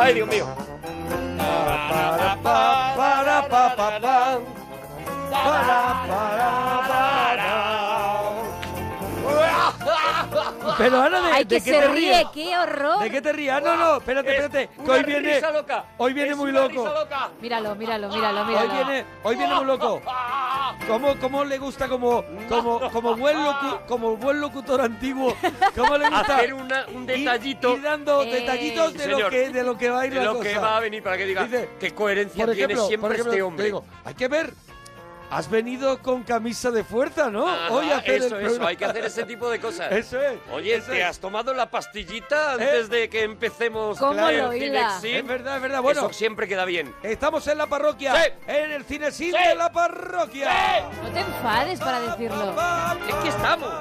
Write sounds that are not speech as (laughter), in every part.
Ay, Dios mío. Para, para. Para, para. Pero Ana, ¿de, Ay, de que qué se te ríe, ríes? qué horror. ¿De qué te ríes? Ah, no, no, espérate, Es espérate. Que una hoy viene, risa loca. hoy viene Es muy una loco. risa loca. Míralo, míralo, míralo, Hoy míralo. viene, hoy viene muy loco. ¿Cómo, cómo le gusta como, como, como, buen locu- como buen locutor antiguo? ¿Cómo le gusta? Hacer una- un ir- detallito. Ir, dando Eh. detallitos de lo, Señor. que, de lo que va a ir De la lo que cosa. va a venir para que diga Dice, qué coherencia Por tiene ejemplo, siempre por ejemplo, este te hombre. digo, hay que ver. Has venido con camisa de fuerza, ¿no? Ajá, Hoy a hacer el eso, eso, hay que hacer ese tipo de cosas. Eso es. Oye, eso ¿te es. has tomado la pastillita antes de que empecemos ¿Cómo el lo hila? Cinexin? Es verdad, es verdad. Bueno, Eso siempre queda bien. estamos en la parroquia. Sí. En el cine Sí. de la parroquia. No te enfades para decirlo. Es que estamos.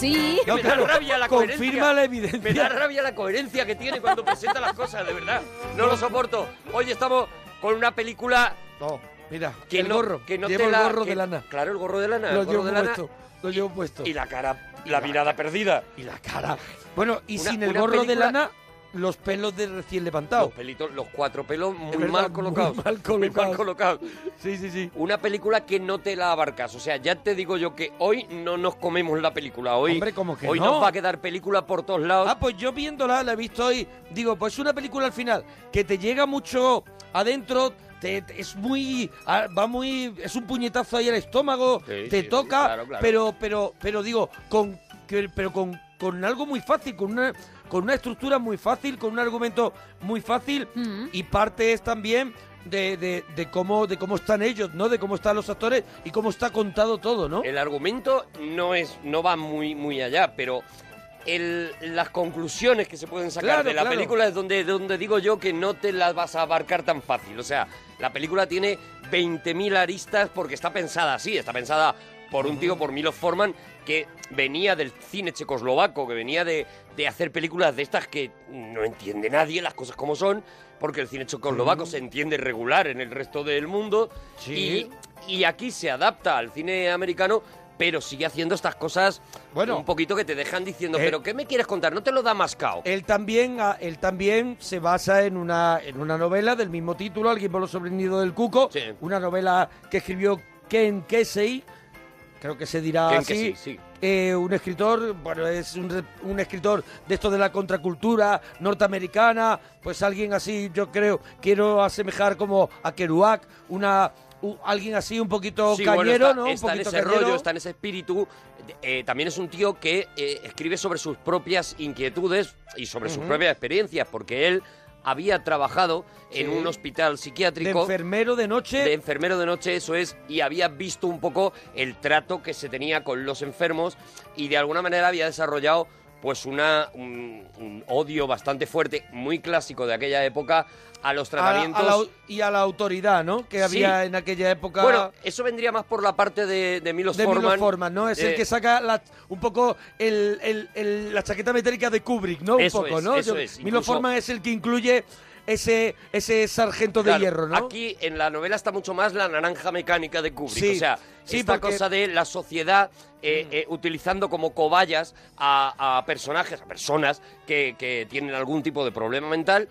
Sí. Que me da rabia la confirma coherencia. la evidencia. Me da rabia la coherencia que tiene cuando presenta las cosas, de verdad. No lo soporto. Hoy estamos con una película No, mira, que el no, gorro. que no Llevo te el la- gorro que- de lana. Claro, el gorro de lana. Lo el gorro llevo de lana puesto. Lo llevo puesto. y la cara, la mirada perdida. Y la cara. Bueno, y Una- sin el gorro de lana, los pelos de recién levantado. Los pelitos, los cuatro pelos muy verdad, mal muy colocados. Muy mal colocados. colocados. Sí, sí, sí. Una película que no te la abarcas. O sea, ya te digo yo que hoy no nos comemos la película. Hoy, Hombre, ¿cómo que hoy no? nos va a quedar película por todos lados. Ah, pues yo viéndola, la he visto hoy. Digo, pues una película al final que te llega mucho adentro. Te- te- es muy ah, va muy es un puñetazo ahí al estómago Sí, te sí, toca claro, claro. pero pero pero digo con que- pero con, con algo muy fácil con una con una estructura muy fácil con un argumento muy fácil Mm. y parte es también de, de, de cómo de cómo están ellos no de cómo están los actores y cómo está contado todo no El argumento no es no va muy muy allá, pero el- las conclusiones que se pueden sacar Claro, de la claro. película es donde, donde digo yo que no te las vas a abarcar tan fácil. O sea, la película tiene 20.000 aristas porque está pensada así, está pensada por un tío, por Milos Forman, que venía del cine checoslovaco, que venía de, de hacer películas de estas que no entiende nadie, las cosas como son, porque el cine checoslovaco se entiende regular en el resto del mundo. Sí. Y, y aquí se adapta al cine americano, pero sigue haciendo estas cosas Bueno. un poquito que te dejan diciendo, Eh, pero ¿qué me quieres contar? No te lo da mascao. Él también, ah, él también se basa en una, en una novela del mismo título, Alguien por lo sobrevivido del cuco, Sí. una novela que escribió Ken Kesey, creo que se dirá Ken así. Kesey, sí. Eh, un escritor, bueno, es un, un escritor de esto de la contracultura norteamericana, pues alguien así, yo creo, quiero asemejar como a Kerouac, una, alguien así un poquito Sí, cañero, bueno, está, ¿no? Un está en poquito ese cañero. rollo, está en ese espíritu. Eh, también es un tío que eh, escribe sobre sus propias inquietudes y sobre sus propias experiencias, porque él había trabajado en un hospital de psiquiátrico. enfermero de noche. de enfermero de noche, eso es, y había visto un poco el trato que se tenía con los enfermos y de alguna manera había desarrollado pues una, un, un odio bastante fuerte, muy clásico de aquella época, a los a la- a tratamientos... la- y a la autoridad, ¿no? Que Sí. había en aquella época. Bueno, eso vendría más por la parte de, de Milos de Forman. Milos Forman, ¿no? Es el Eh, que saca la- un poco el- el- el- la chaqueta metálica de Kubrick, ¿no? Eso un poco, es, ¿no? eso Yo- es, Milos incluso- Forman es el que incluye ese, ese sargento de Claro, hierro, ¿no? Aquí en la novela está mucho más la naranja mecánica de Kubrick. Sí, o sea, sí, esta porque- cosa de la sociedad eh, eh, utilizando como cobayas a, a personajes, a personas que, que tienen algún tipo de problema mental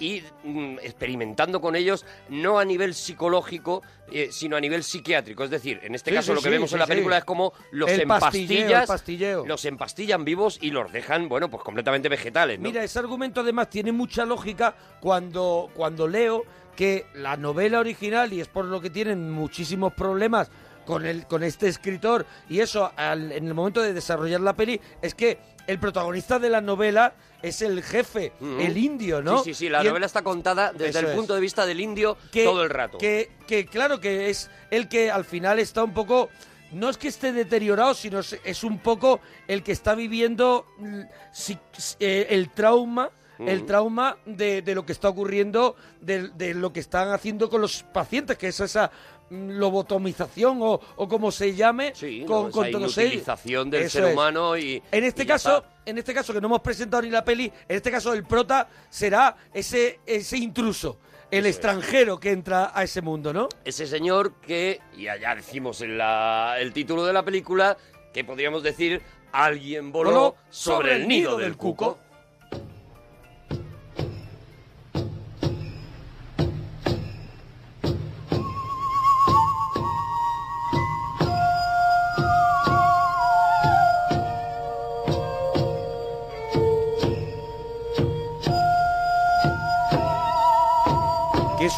y mm, experimentando con ellos no a nivel psicológico, eh, sino a nivel psiquiátrico. Es decir, en este Sí, caso sí, lo que sí, vemos sí, en la sí. película es como los El pastilleo, el empastillas, pastilleo. los empastillan vivos y los dejan, bueno, pues completamente vegetales, ¿no? Mira, ese argumento además tiene mucha lógica cuando, cuando leo que la novela original, y es por lo que tienen muchísimos problemas con, el, con este escritor, y eso al- en el momento de desarrollar la peli, es que el protagonista de la novela es el jefe, el indio, ¿no? Sí, sí, sí, la Y el- novela está contada desde Eso el es. punto de vista del indio que, todo el rato. Que, que claro que es el que al final está un poco. No es que esté deteriorado, sino es, es un poco el que está viviendo mm, si- eh, el trauma. El trauma de, de lo que está ocurriendo, de, de lo que están haciendo con los pacientes, que es esa lobotomización o, o como se llame, Sí, con, ¿no? con esa todos inutilización del Eso ser es. humano y... En este y ya caso, está. en este caso que no hemos presentado ni la peli, en este caso el prota será ese, ese intruso, el Eso es. extranjero que entra a ese mundo, ¿no? Ese señor que, y allá decimos en la, el título de la película, que podríamos decir, alguien voló, Voló sobre, el nido del cuco.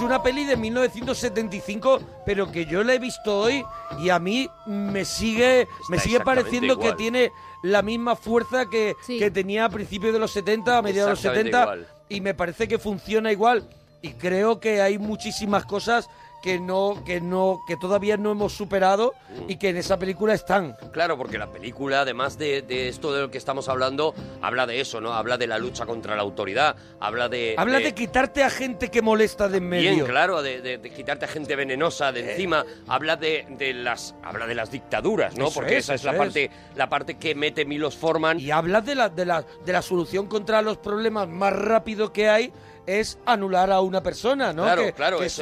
Una peli de 1975, pero que yo la he visto hoy y a mí me sigue, me Está sigue pareciendo igual. que tiene la misma fuerza que, Sí. que tenía a principios de los 70, a mediados de los Exactamente 70, igual. y me parece que funciona igual. Y creo que hay muchísimas cosas que no, que no, que todavía no hemos superado y que en esa película están. Claro, porque la película, además de, de esto de lo que estamos hablando, habla de eso, ¿no? Habla de la lucha contra la autoridad, habla de... Habla de quitarte a gente que molesta de en medio. Bien, claro, de, de- quitarte a gente venenosa Eh. de encima. Habla de, de las habla de las dictaduras, ¿no? Eso Porque es, esa es la parte la parte que mete Milos Forman. Y habla de la, de, la, de la solución contra los problemas más rápido que hay es anular a una persona, ¿no? Claro, que, claro, que es,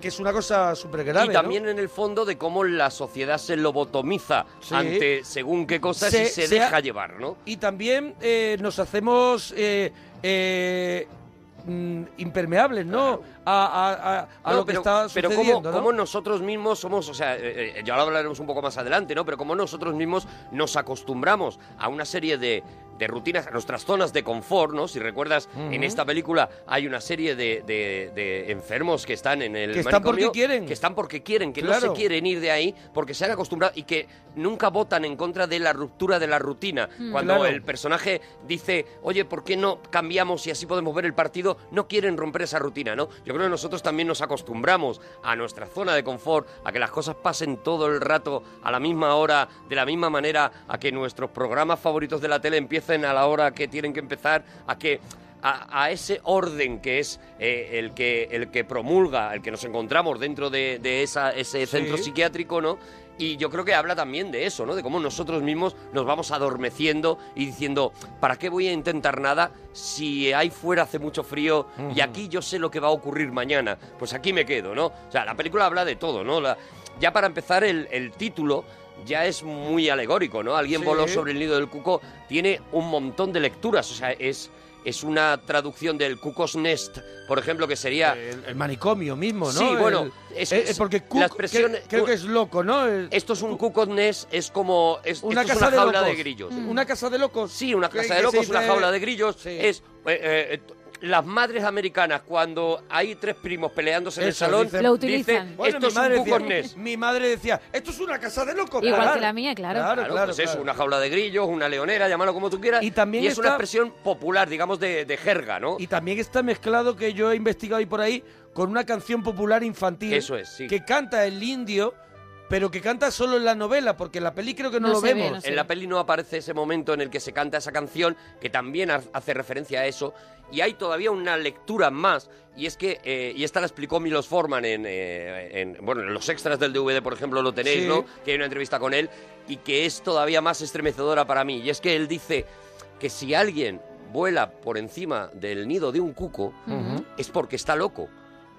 que es una cosa súper grave. y también en el fondo de cómo la sociedad se lobotomiza Sí. ante según qué cosas Se- y se, se ha- deja llevar, ¿no? Y también eh, nos hacemos eh, eh, mm, impermeables, ¿no? A, a- a- a No, lo que pero, está pero sucediendo, cómo, ¿no? cómo nosotros mismos somos, o sea, eh, eh, ya lo hablaremos un poco más adelante, ¿no? Pero cómo nosotros mismos nos acostumbramos a una serie de, de rutinas, a nuestras zonas de confort, ¿no? Si recuerdas, en Ujú. esta película hay una serie de, de- de enfermos que están en el Que están porque quieren. Que están porque quieren, que no se quieren ir de ahí porque se han acostumbrado y que nunca votan en contra de la ruptura de la rutina. Mm. Cuando Claro. el personaje dice, oye, ¿por qué no cambiamos y así podemos ver el partido? No quieren romper esa rutina, ¿no? Yo creo que nosotros también nos acostumbramos a nuestra zona de confort, a que las cosas pasen todo el rato a la misma hora, de la misma manera, a que nuestros programas favoritos de la tele empiecen a la hora que tienen que empezar, a que a, a ese orden que es eh, el que el que promulga, el que nos encontramos dentro de, de esa, ese centro psiquiátrico, ¿no? Y yo creo que habla también de eso, ¿no? De cómo nosotros mismos nos vamos adormeciendo y diciendo, ¿para qué voy a intentar nada si ahí fuera hace mucho frío y aquí yo sé lo que va a ocurrir mañana? Pues aquí me quedo, ¿no? O sea, la película habla de todo, ¿no? La- ya para empezar, el, el título ya es muy alegórico, ¿no? Alguien Sí. voló sobre el nido del cuco, tiene un montón de lecturas, o sea, es... Es una traducción del Cuckoo's Nest, por ejemplo, que sería el, el manicomio mismo, ¿no? Sí, El- bueno, es- eh, eh, porque la Cook, expresión- cre- creo que es loco, ¿no? El- Esto es un cuckoo's nest, es como... Es, una esto es casa una de jaula locos. de grillos. Una casa de locos. Sí, una casa de locos, una jaula de grillos. Sí. Es eh, eh, las madres americanas cuando hay tres primos peleándose en el Eso, salón, dicen- Lo dice, utilizan. Bueno, esto mi es un madre, cuckoo's decía, mi madre decía, esto es una casa de locos. Igual Claro. que la mía, claro. Claro, Claro, claro, pues eso, claro. una jaula de grillos, una leonera, llámalo como tú quieras. Y también es una está- expresión popular, digamos, de, de jerga, ¿no? Y también está mezclado que yo he investigado ahí por ahí con una canción popular infantil. Eso es, sí. Que canta el indio, pero que canta solo en la novela, porque en la peli creo que no, No lo se ve, vemos. no se En la peli no aparece ese momento en el que se canta esa canción, que también ha- hace referencia a eso. Y hay todavía una lectura más, y es que, eh, y esta la explicó Milos Forman en, eh, en- bueno, en los extras del DVD, por ejemplo, lo tenéis, Sí. ¿no? Que hay una entrevista con él, y que es todavía más estremecedora para mí. Y es que él dice que si alguien vuela por encima del nido de un cuco, es porque está loco.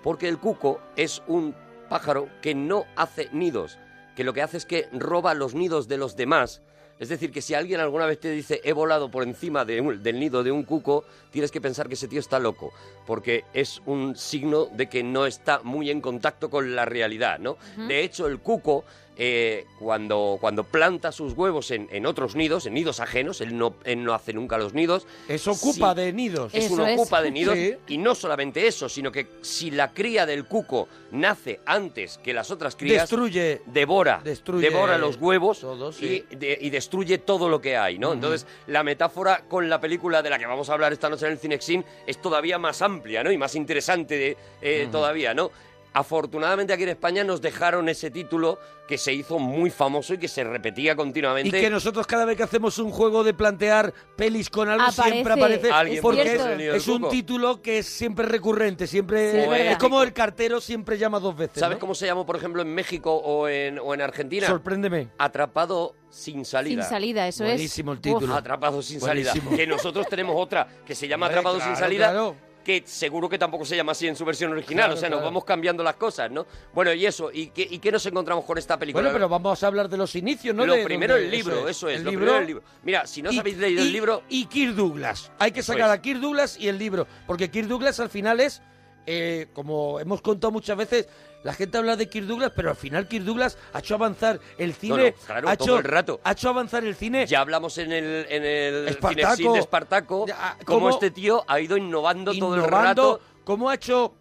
Porque el cuco es un pájaro que no hace nidos, que lo que hace es que roba los nidos de los demás. Es decir, que si alguien alguna vez te dice he volado por encima de un- del nido de un cuco, tienes que pensar que ese tío está loco, porque es un signo de que no está muy en contacto con la realidad, ¿no? De hecho, el cuco, eh, cuando, cuando planta sus huevos en, en otros nidos, en nidos ajenos, él no, él no hace nunca los nidos. Eso ocupa Sí. de nidos. Es Eso un es. ocupa de (laughs) nidos Sí. y no solamente eso, sino que si la cría del cuco nace antes que las otras crías, Destruye. devora, Destruye devora los huevos todo, sí. y, de- y destruye todo lo que hay, ¿no? Entonces, la metáfora con la película de la que vamos a hablar esta noche en el Cinexin es todavía más amplia, ¿no? Y más interesante de- eh, todavía, ¿no? Afortunadamente aquí en España nos dejaron ese título que se hizo muy famoso y que se repetía Y continuamente. que nosotros cada vez que hacemos un juego de plantear pelis con algo siempre Aparece. Alguien porque es, es un título que es siempre recurrente, siempre Sí, es es, como el cartero siempre llama dos veces. ¿Sabes ¿no? cómo se llamó, por ejemplo, en México o en, o en Argentina? Sorpréndeme. Atrapado sin salida. Sin salida, eso Buenísimo el es. título. Atrapado sin salida. Que nosotros tenemos otra que se llama Atrapado sin salida. claro. Que seguro que tampoco se llama así en su versión original. Claro, o sea, nos vamos cambiando las cosas, ¿no? Bueno, y eso. ¿Y qué, y qué nos encontramos con esta película? Bueno, pero vamos a hablar de los inicios, ¿no? lo De primero el libro, eso es. El lo libro, primero el libro. Mira, si no y- habéis leído y- el libro, Y Kirk Douglas. Hay que sacar a Kirk Douglas y el libro. Porque Kirk Douglas al final es, eh, como hemos contado muchas veces, la gente habla de Kirk Douglas, pero al final Kirk Douglas ha hecho avanzar el cine. no, claro, ha todo hecho, el rato. Ha hecho avanzar el cine. ya hablamos en el, en el Espartaco. De Espartaco, Ya, cómo este tío ha ido innovando, todo el rato. cómo ha hecho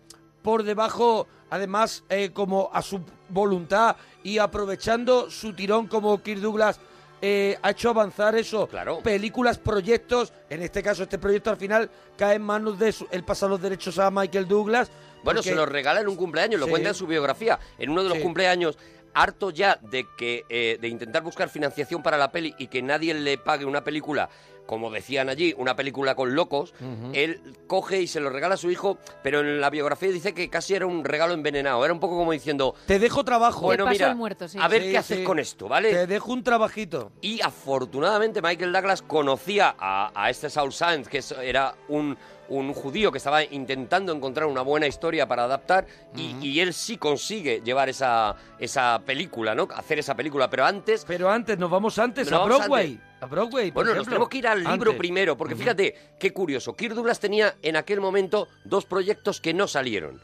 por debajo, además, eh, como a su voluntad y aprovechando su tirón como Kirk Douglas. eh, ha hecho avanzar eso. Claro. Películas, proyectos. En este caso, este proyecto al final cae en manos de su- él pasa los derechos a Michael Douglas. Bueno, porque- se lo regala en un cumpleaños, lo Sí. cuenta en su biografía. En uno de los Sí. cumpleaños, harto ya de que eh, de intentar buscar financiación para la peli y que nadie le pague una película, como decían allí, una película con locos, él coge y se lo regala a su hijo, pero en la biografía dice que casi era un regalo envenenado. Era un poco como diciendo, Te dejo trabajo. bueno, mira, muerto, sí. a ver Sí, qué haces con esto, ¿vale? Te dejo un trabajito. Y afortunadamente Michael Douglas conocía a, a este Saul Sands, que era un, un judío que estaba intentando encontrar una buena historia para adaptar, y, y él sí consigue llevar esa, esa película, ¿no? Hacer esa película, pero antes... Pero antes, nos vamos antes Nos a vamos Broadway. antes. A Broadway. por Bueno, nos ejemplo. tenemos que ir al libro Antes. primero, porque fíjate, qué curioso. Kirk Douglas tenía en aquel momento dos proyectos que no salieron.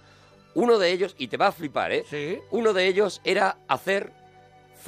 Uno de ellos, y te va a flipar, ¿eh? Sí. Uno de ellos era hacer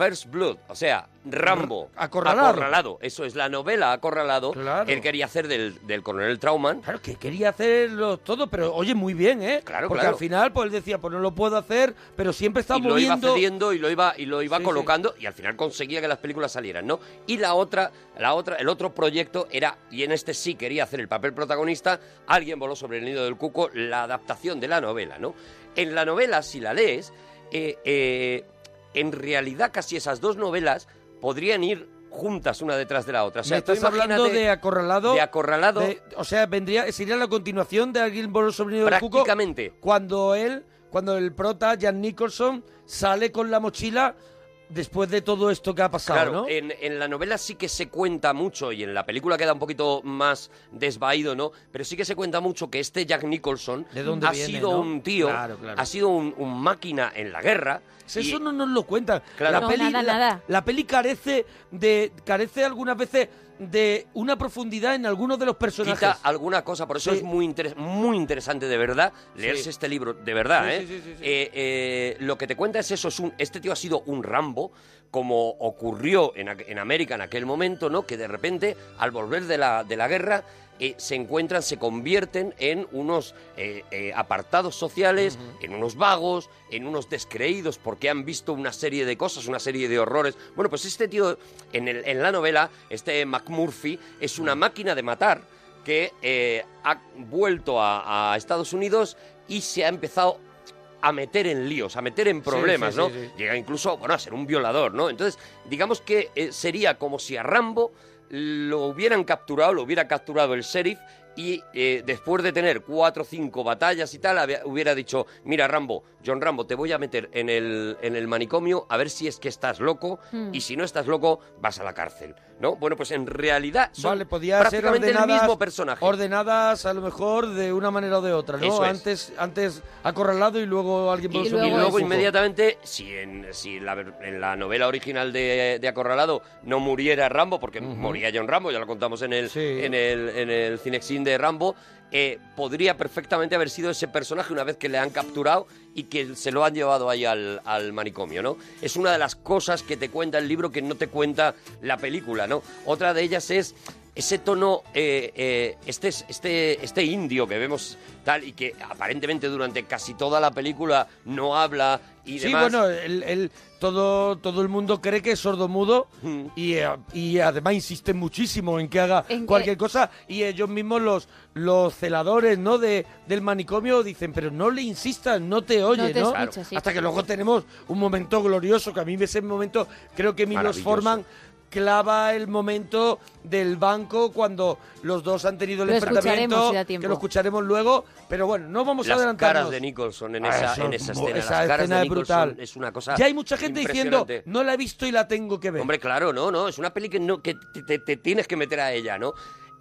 First Blood, o sea, Rambo. Acorralado. Acorralado. Eso es la novela Acorralado. Claro. Él quería hacer del, del coronel Trauman. Claro, que quería hacerlo todo, pero oye, muy bien, ¿eh? Claro, Porque claro. al final, pues él decía, pues no lo puedo hacer, pero siempre está y lo iba moviendo. cediendo y lo iba y lo iba Sí, colocando y al final conseguía que las películas salieran, ¿no? Y la otra, la otra, el otro proyecto era y en este sí quería hacer el papel protagonista. Alguien voló sobre el nido del cuco, la adaptación de la novela, ¿no? En la novela, si la lees, eh, eh, en realidad casi esas dos novelas podrían ir juntas una detrás de la otra. O sea, Me estás hablando de acorralado. de acorralado de- o sea, vendría, sería la continuación de Alguien sobre el nido del cuco. prácticamente. Cuando él, cuando el prota, Jan Nicholson, sale con la mochila después de todo esto que ha pasado, Claro, ¿no? en, en la novela sí que se cuenta mucho y en la película queda un poquito más desvaído, ¿no? Pero sí que se cuenta mucho que este Jack Nicholson ¿De dónde ha viene, sido no? un tío, Claro, claro. ha sido un, un máquina en la guerra. Si y- Eso no nos lo cuentan. Claro. La No, peli, nada, la, nada. la peli carece de carece algunas veces de una profundidad en algunos de los personajes. Quita alguna cosa, por eso Sí. es muy, interes- muy interesante de verdad leerse Sí. este libro, de verdad, Sí, ¿eh? sí, sí, sí, sí. Eh, eh, Lo que te cuenta es eso, es un, este tío ha sido un Rambo, como ocurrió en, en América en aquel momento, ¿no? Que de repente, al volver de la, de la guerra, eh, se encuentran, se convierten en unos eh, eh, apartados sociales, en unos vagos, en unos descreídos porque han visto una serie de cosas, una serie de horrores. Bueno, pues este tío, en, el- en la novela, este McMurphy, es una máquina de matar que ha vuelto a, a Estados Unidos y se ha empezado a meter en líos, a meter en problemas, sí, ¿no? sí, sí. Llega incluso, bueno, a ser un violador, ¿no? Entonces, digamos que eh, sería como si a Rambo lo hubieran capturado, lo hubiera capturado el sheriff y eh, después de tener cuatro o cinco batallas y tal, había- hubiera dicho, mira Rambo, John Rambo, te voy a meter en el, en el manicomio a ver si es que estás loco Hmm. y si no estás loco, vas a la cárcel, ¿no? Bueno, pues en realidad son Vale, podía ser prácticamente el ordenadas, mismo personaje. ordenadas a lo mejor de una manera o de otra, ¿no? Eso es. Antes, antes acorralado y luego alguien Y por Y luego luego, de cuco. inmediatamente, si, en, si la ver- en la novela original de, de Acorralado no muriera Rambo, porque moría John Rambo, ya lo contamos en el, Sí. en el, en el Cinexin de Rambo, eh, podría perfectamente haber sido ese personaje una vez que le han capturado y que se lo han llevado ahí al, al manicomio, ¿no? Es una de las cosas que te cuenta el libro que no te cuenta la película, ¿no? Otra de ellas es ese tono, eh, eh, este, este, este indio que vemos tal y que aparentemente durante casi toda la película no habla y Sí, demás. bueno, el, el- todo, todo el mundo cree que es sordomudo Mm. y, eh, y además insisten muchísimo en que haga En cualquier cosa y ellos mismos los, los celadores ¿no? de, del manicomio dicen, pero no le insistas, no te oye, No te ¿no? escucha, sí. Hasta que luego tenemos un momento glorioso, que a mí ese momento creo que Milos Maravilloso. Forman clava el momento del banco cuando los dos han tenido el Lo enfrentamiento, escucharemos si que lo escucharemos luego, pero bueno, no vamos a las adelantarnos. caras de Nicholson en Ah, esa, eso en es esa escena. esa las caras escena de es brutal. es una cosa Ya hay mucha gente diciendo, no la he visto y la tengo que ver. Hombre, claro, no, no, es una peli que, no, que te, te- te tienes que meter a ella, ¿no?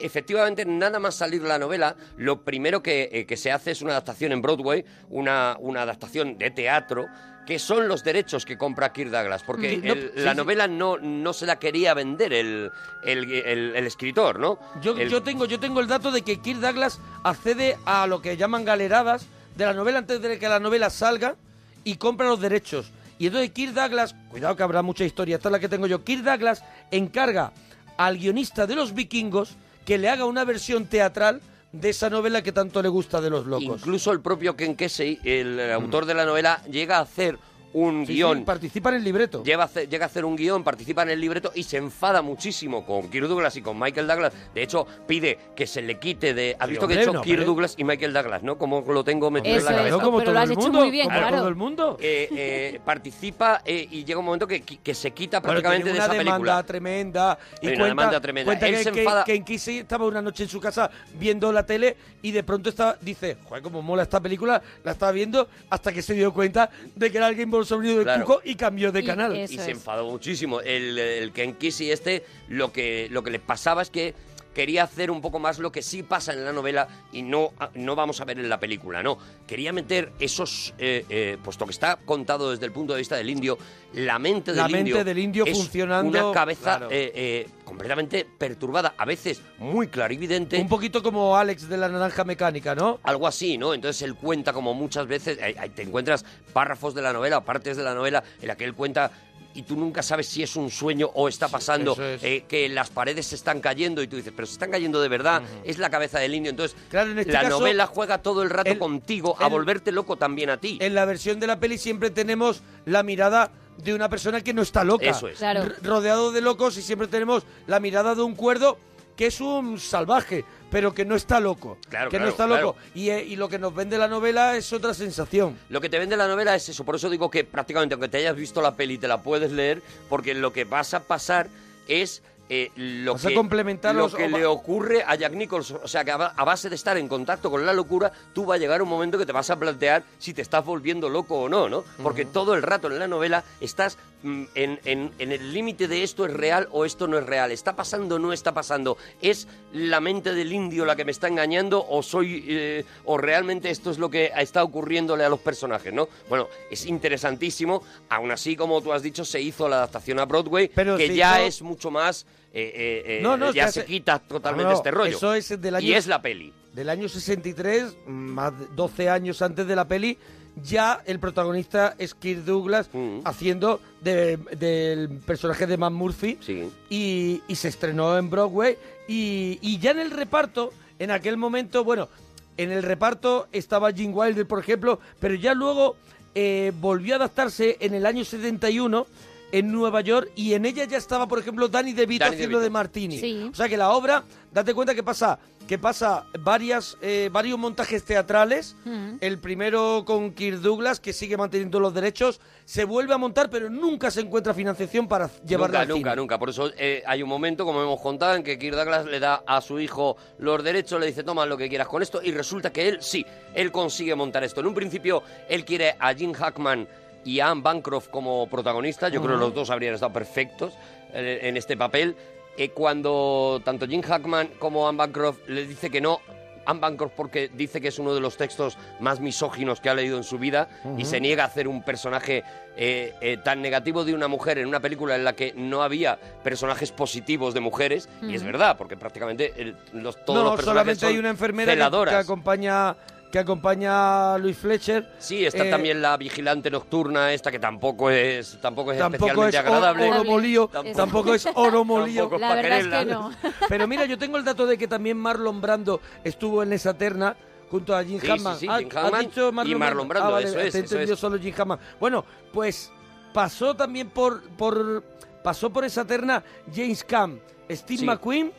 Efectivamente, nada más salir la novela, lo primero que, eh, que se hace es una adaptación en Broadway, una, una adaptación de teatro, que son los derechos que compra Kirk Douglas, porque Sí, no, el- sí, la sí. novela no, no se la quería vender el, el, escritor, ¿no? Yo, yo tengo, yo tengo el dato de que Kirk Douglas accede a lo que llaman galeradas de la novela antes de que la novela salga y compra los derechos. Y entonces Kirk Douglas, cuidado que habrá mucha historia, esta es la que tengo yo, Kirk Douglas encarga al guionista de los vikingos que le haga una versión teatral de esa novela que tanto le gusta de los locos. Incluso el propio Ken Kesey, el autor de la novela, llega a hacer un Sí, guion sí, participa en el libreto. Lleva llega a hacer un guion, participa en el libreto y se enfada muchísimo con Kirk Douglas y con Michael Douglas. De hecho, pide que se le quite de... ¿Has Sí, visto que he hecho no, Kirk pero- Douglas y Michael Douglas, no? Como lo tengo metido Eso en la es, cabeza. como pero lo has hecho muy bien, como claro. todo el mundo. Eh, eh, participa eh, y llega un momento que, que se quita Bueno, prácticamente tiene de una esa demanda película. tremenda y Hay una cuenta, demanda tremenda. cuenta Él que, se que- enfada- que en Kissy estaba una noche en su casa viendo la tele y de pronto está, dice, joder, como mola esta película, la estaba viendo hasta que se dio cuenta de que era alguien por sobrino de Claro. Cuco y cambió de Y canal. y Eso se es. enfadó muchísimo. El, el Ken Kesey este, lo que, lo que le pasaba es que quería hacer un poco más lo que sí pasa en la novela y no, no vamos a ver en la película, no. Quería meter esos, eh, eh, puesto que está contado desde el punto de vista del indio, la mente del La mente indio del indio es funcionando, una cabeza claro. eh, completamente perturbada, a veces muy clarividente. Un poquito como Alex de la naranja mecánica, ¿no? Algo así, ¿no? Entonces él cuenta como muchas veces, te encuentras párrafos de la novela, partes de la novela en la que él cuenta y tú nunca sabes si es un sueño o está pasando, es. eh, que las paredes se están cayendo y tú dices, pero se están cayendo de verdad, es la cabeza del indio. Entonces Claro, en este la caso, novela juega todo el rato el- contigo a el- volverte loco también a ti. En la versión de la peli siempre tenemos la mirada de una persona que no está loca. Eso es. Claro. Rodeado de locos y siempre tenemos la mirada de un cuerdo que es un salvaje, pero que no está loco. Claro, que no está claro. loco. Y, eh, y lo que nos vende la novela es otra sensación. Lo que te vende la novela es eso, por eso digo que prácticamente aunque te hayas visto la peli te la puedes leer, porque lo que vas a pasar es eh, lo Vas a que, complementar lo que le ocurre a Jack Nicholson. O sea, que a ba- a base de estar en contacto con la locura, tú va a llegar un momento que te vas a plantear si te estás volviendo loco o no, ¿no? Porque todo el rato en la novela estás en, en- en el límite de esto es real o esto no es real. ¿Está pasando o no está pasando? ¿Es la mente del indio la que me está engañando o soy eh, o realmente esto es lo que está ocurriéndole a los personajes, ¿no? Bueno, es interesantísimo. Aún así, como tú has dicho, se hizo la adaptación a Broadway, Pero que ya es mucho más... eh, eh, eh, No, no, ya se hace- quita totalmente No, este rollo. Eso es del año, y es la peli. del año 63, más de 12 años antes de la peli. Ya el protagonista es Kirk Douglas Mm. haciendo de- del personaje de Matt Murphy. Sí. y, y se estrenó en Broadway y, y ya en el reparto, en aquel momento, bueno, en el reparto estaba Gene Wilder, por ejemplo, pero ya luego eh, volvió a adaptarse en el año 71 en Nueva York y en ella ya estaba, por ejemplo, Danny DeVito Danny haciendo DeVito. de Martini. Sí. O sea que la obra, date cuenta que pasa que pasa varias eh, varios montajes teatrales. Mm. El primero con Kirk Douglas, que sigue manteniendo los derechos, se vuelve a montar, pero nunca se encuentra financiación para llevarla nunca, al nunca, cine. nunca. Por eso eh, hay un momento, como hemos contado, en que Kirk Douglas le da a su hijo los derechos, le dice, toma lo que quieras con esto, y resulta que él, sí, él consigue montar esto. En un principio, él quiere a Jim Hackman y a Anne Bancroft como protagonistas. Yo creo que los dos habrían estado perfectos eh, en este papel. Eh, cuando tanto Jim Hackman como Anne Bancroft le dice que no, Anne Bancroft porque dice que es uno de los textos más misóginos que ha leído en su vida y se niega a hacer un personaje eh, eh, tan negativo de una mujer en una película en la que no había personajes positivos de mujeres y es verdad porque prácticamente el- los, todos no, los personajes solamente son hay una enfermera que, celadoras. que acompaña que acompaña a Luis Fletcher. Sí, está Eh, también la vigilante nocturna esta que tampoco es tampoco es Tampoco es especialmente o- agradable. oro molío, Tampoco. tampoco es oro (laughs) molío. Tampoco. La verdad es que no. Pero mira, (laughs) yo tengo el dato de que también Marlon Brando estuvo en esa terna junto a Jim Sí, Hammond. sí, sí, ¿Has- Jim Hammond dicho y Marlon Brando, Ah, vale, eso es, te eso es. solo Jim Hammond. Bueno, pues pasó también por, por pasó por esa terna James Caan, Steve Sí. McQueen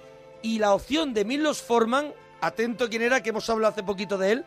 y la opción de Milos Forman, atento quién era, que hemos hablado hace poquito de él,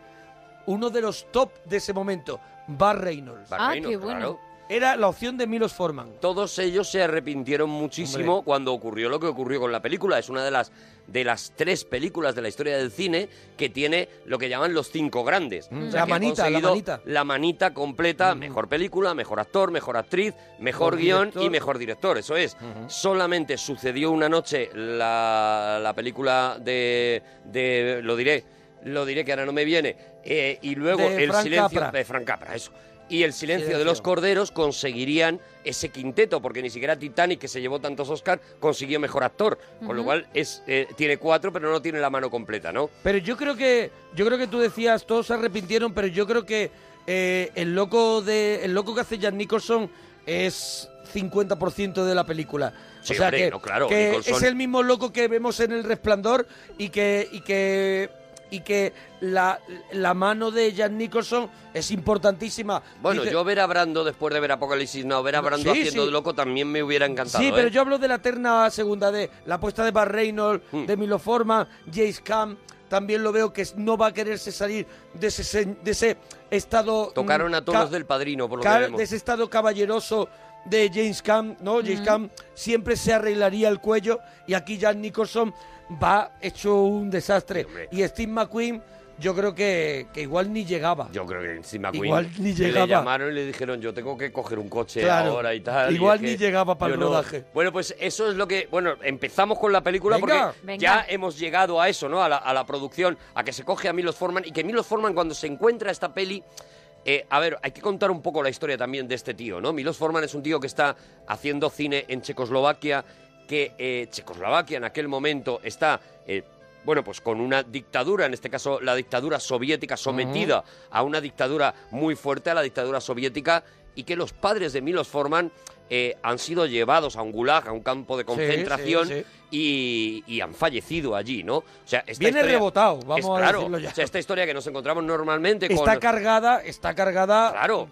uno de los top de ese momento, Bar Reynolds. Bar Ah, Reynolds, qué bueno. claro. Era la opción de Milos Forman. Todos ellos se arrepintieron muchísimo Hombre. cuando ocurrió lo que ocurrió con la película. Es una de las, de las tres películas de la historia del cine que tiene lo que llaman los cinco grandes. Mm. O sea, La manita, la manita. La manita completa, mejor película, mejor actor, mejor actriz, mejor Mejor guion director. y mejor director. Eso es. Solamente sucedió una noche la, la película de, de... Lo diré, lo diré que ahora no me viene. eh, y luego De el Frank silencio... Capra. De Frank Capra, eso. Y el silencio, de los corderos conseguirían ese quinteto, porque ni siquiera Titanic, que se llevó tantos Oscars, consiguió mejor actor. Con lo cual es, eh, tiene cuatro, pero no tiene la mano completa, ¿no? Pero yo creo que yo creo que tú decías todos se arrepintieron, pero yo creo que eh, el loco de el loco que hace Jack Nicholson es 50% de la película. Sí, o sea hombre, que, no, claro, que es el mismo loco que vemos en El Resplandor y que y que y que la, la mano de Jan Nicholson es importantísima. Bueno, Dice- yo ver a Brando después de ver Apocalipsis Now, ver a Brando Sí, haciendo sí. de loco también me hubiera encantado. Sí, pero ¿eh? yo hablo de la terna segunda de la apuesta de Bar Reynolds, Hmm. de Milo Forman, Jace Cam. También lo veo que no va a quererse salir de ese, sen- de ese estado. Tocaron mm, a todos ca- del padrino, por lo que ca- vemos. de ese estado caballeroso de James Cam, ¿no? James Cam siempre se arreglaría el cuello y aquí Jan Nicholson va hecho un desastre. y Steve McQueen, yo creo que, que igual ni llegaba. Yo creo que encima Igual ni que llegaba. le llamaron y le dijeron yo tengo que coger un coche Claro. ahora y tal. Igual ni que llegaba para el no- rodaje. Bueno, pues eso es lo que... Bueno, empezamos con la película Venga. porque Venga. ya hemos llegado a eso, ¿no? A la, a la producción, a que se coge a Milos Forman y que Milos Forman cuando se encuentra esta peli... eh, a ver, hay que contar un poco la historia también de este tío, ¿no? Milos Forman es un tío que está haciendo cine en Checoslovaquia, que eh, Checoslovaquia en aquel momento está... eh, bueno, pues con una dictadura, en este caso la dictadura soviética, sometida a una dictadura muy fuerte, a la dictadura soviética, y que los padres de Milos Forman eh, han sido llevados a un gulag, a un campo de concentración, sí. Y, y han fallecido allí, ¿no? O sea, esta Viene historia- rebotado, vamos es a claro, decirlo ya. O sea, esta historia que nos encontramos normalmente Está con... cargada, está cargada. Claro.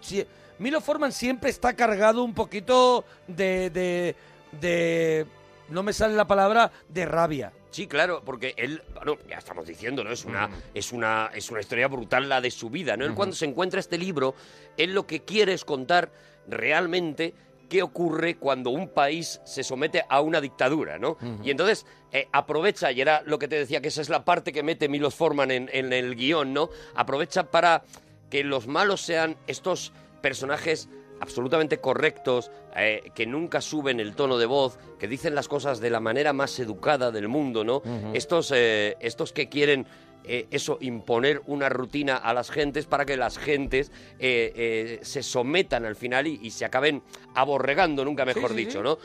Milo Forman siempre está cargado un poquito de, de, de- no me sale la palabra, de rabia. Sí, claro, porque él, bueno, ya estamos diciendo, ¿no? Es una, Mm. es una, es una historia brutal la de su vida, ¿no? Él cuando se encuentra este libro, él lo que quiere es contar realmente qué ocurre cuando un país se somete a una dictadura, ¿no? Y entonces eh, aprovecha, y era lo que te decía, que esa es la parte que mete Milos Forman en, en el guion, ¿no? Aprovecha para que los malos sean estos personajes absolutamente correctos, eh, que nunca suben el tono de voz, que dicen las cosas de la manera más educada del mundo, ¿no? Estos, eh, estos que quieren eh, eso, imponer una rutina a las gentes para que las gentes eh, eh, se sometan al final y, y se acaben aborregando, nunca mejor sí, dicho. ¿no?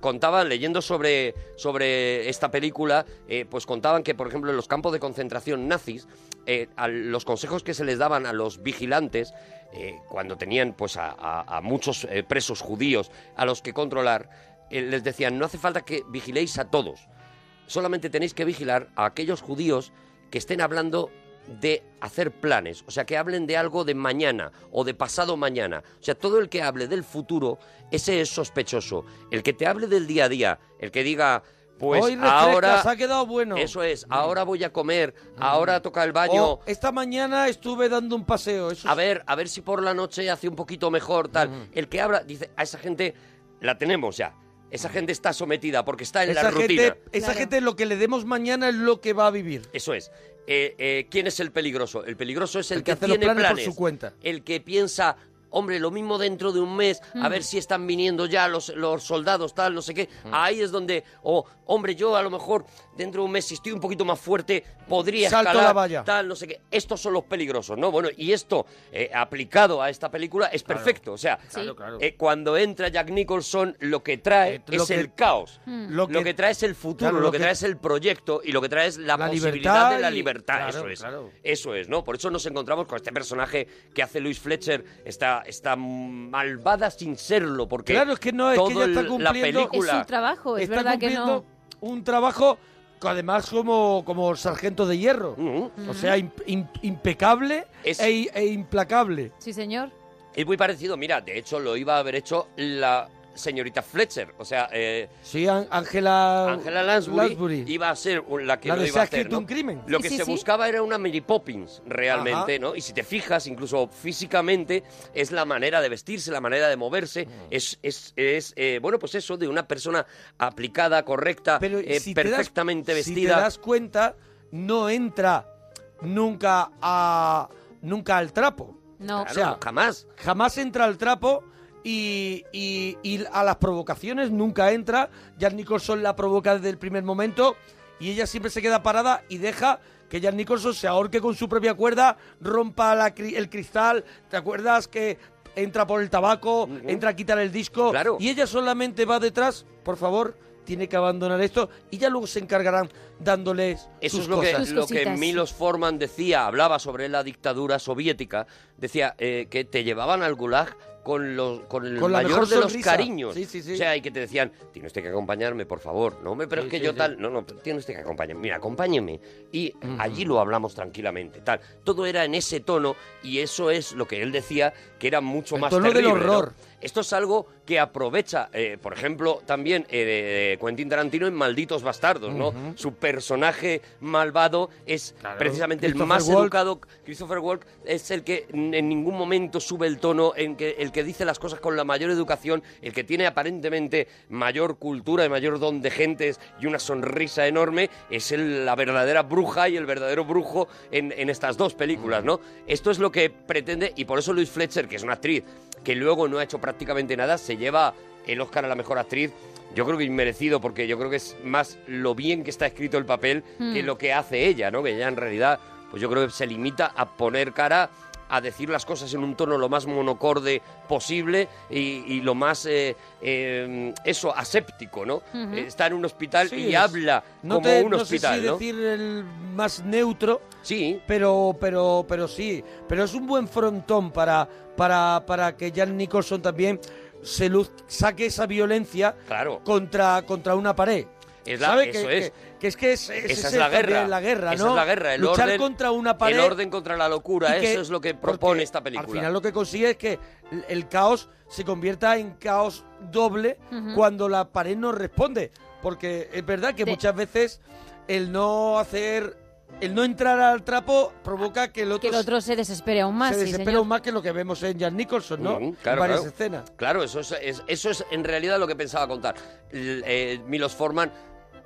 Contaban, leyendo sobre, sobre esta película, pues contaban que, por ejemplo, en los campos de concentración nazis, a los consejos que se les daban a los vigilantes, cuando tenían pues a, a- a muchos presos judíos a los que controlar, les decían, no hace falta que vigiléis a todos, solamente tenéis que vigilar a aquellos judíos que estén hablando de hacer planes, o sea, que hablen de algo de mañana o de pasado mañana. O sea, todo el que hable del futuro, ese es sospechoso. El que te hable del día a día, el que diga, pues Hoy refrescas, ahora... ha quedado bueno. Eso es, ahora voy a comer, ahora toca el baño. O esta mañana estuve dando un paseo. Eso A es- ver, a ver si por la noche hace un poquito mejor, tal. El que habla, dice, a esa gente la tenemos ya. Esa gente está sometida porque está en esa la rutina. gente, esa Claro. gente lo que le demos mañana es lo que va a vivir. Eso es. Eh, eh, ¿Quién es el peligroso? El peligroso es el, El que hace los tiene planes por planes. su cuenta. El que piensa, hombre, lo mismo dentro de un mes, a Mm. ver si están viniendo ya los, los soldados, tal, no sé qué. Mm. Ahí es donde, o, hombre, yo a lo mejor dentro de un mes, si estoy un poquito más fuerte, podría Salto escalar, la valla. tal, no sé qué. Estos son los peligrosos, ¿no? Bueno, y esto, eh, aplicado a esta película, es perfecto. O sea, eh, cuando entra Jack Nicholson, lo que trae Eh, lo es que- el caos. Lo Lo que, trae es el futuro, Claro, lo, lo que, que- trae es el proyecto y lo que trae es la, La posibilidad de la y- libertad. claro, eso es. Eso es, ¿no? Por eso nos encontramos con este personaje que hace Luis Fletcher, esta, esta malvada sin serlo, porque Claro, es que no, es que todo ella está el- la cumpliendo- Es película... su trabajo, es está verdad que cumpliendo no. un trabajo que además como, como sargento de hierro. O sea, im- im- impecable Es- e, e implacable. Sí, señor. Es muy parecido, mira, de hecho lo iba a haber hecho la señorita Fletcher, o sea... eh, Sí, Ángela Angela Lansbury, Lansbury. iba a ser la que La lo iba Se a ha hacer, ¿no? un crimen. Lo Sí, que sí, se sí. buscaba era una Mary Poppins, realmente, Ajá. ¿no? Y si te fijas, incluso físicamente, es la manera de vestirse, la manera de moverse, Mm. es, es, es eh, bueno, pues eso, de una persona aplicada, correcta, Pero eh, si te das- perfectamente Si vestida. te das cuenta, no entra nunca a nunca al trapo. No. Claro, o sea, jamás. Jamás entra al trapo y, y- y a las provocaciones nunca entra. Jan Nicholson la provoca desde el primer momento y ella siempre se queda parada y deja que Jan Nicholson se ahorque con su propia cuerda, rompa la el cristal. ¿Te acuerdas que entra por el tabaco, entra a quitar el disco? Claro. Y ella solamente va detrás, por favor, tiene que abandonar esto y ya luego se encargarán dándoles Eso sus es lo que, cosas. Sus lo que. Milos Forman decía, hablaba sobre la dictadura soviética, decía eh, que te llevaban al gulag con, los, con el Con mayor de los cariños. Sí, sí, sí. O sea, hay que te decían, tiene usted que acompañarme, por favor. No, hombre, pero es que yo tal. No, no, tiene usted que acompañarme. Mira, acompáñeme. Y allí lo hablamos tranquilamente, tal. Todo era en ese tono y eso es lo que él decía que era mucho El más tono del terrible, ¿no? Esto es algo que aprovecha, eh, por ejemplo, también eh, Quentin Tarantino en Malditos Bastardos, ¿no? Su personaje malvado es Claro. precisamente el más Walken. educado. Christopher Walken es el que en ningún momento sube el tono, en que, el que dice las cosas con la mayor educación, el que tiene aparentemente mayor cultura y mayor don de gentes y una sonrisa enorme, es el- la verdadera bruja y el verdadero brujo en, en estas dos películas, ¿no? Esto es lo que pretende, y por eso Louise Fletcher, que es una actriz que luego no ha hecho prácticamente nada, se lleva el Oscar a la mejor actriz. Yo creo que inmerecido, porque yo creo que es más lo bien que está escrito el papel que Hmm. lo que hace ella, ¿no? Que ella en realidad, pues yo creo que se limita a poner cara a decir las cosas en un tono lo más monocorde posible y, y lo más, eh, eh, eso, aséptico, ¿no? Eh, Está en un hospital Sí, y es- habla No, como te, un no hospital, sé si ¿no? decir el más neutro, Sí, pero, pero, pero sí. Pero es un buen frontón para, para, para que Jan Nicholson también se luz, saque esa violencia claro. contra, contra una pared. Es la- ¿Sabe? eso que, es. Que, que es que es, es Esa es la guerra. la guerra, Esa ¿no? es la guerra, el Luchar orden- contra una pared. El orden contra la locura, eso es lo que propone esta Al película. final lo que consigue es que el- caos se convierta en caos doble cuando la pared no responde. Porque es verdad que muchas veces el no hacer, el no entrar al trapo provoca que el otro, Que el otro se desespere aún más. se sí, desespera señor. aún más que lo que vemos en Jan Nicholson, ¿no? Mm, claro, en varias claro. escenas. Claro, eso es, es- eso es en realidad lo que pensaba contar. L- eh, Milos Forman,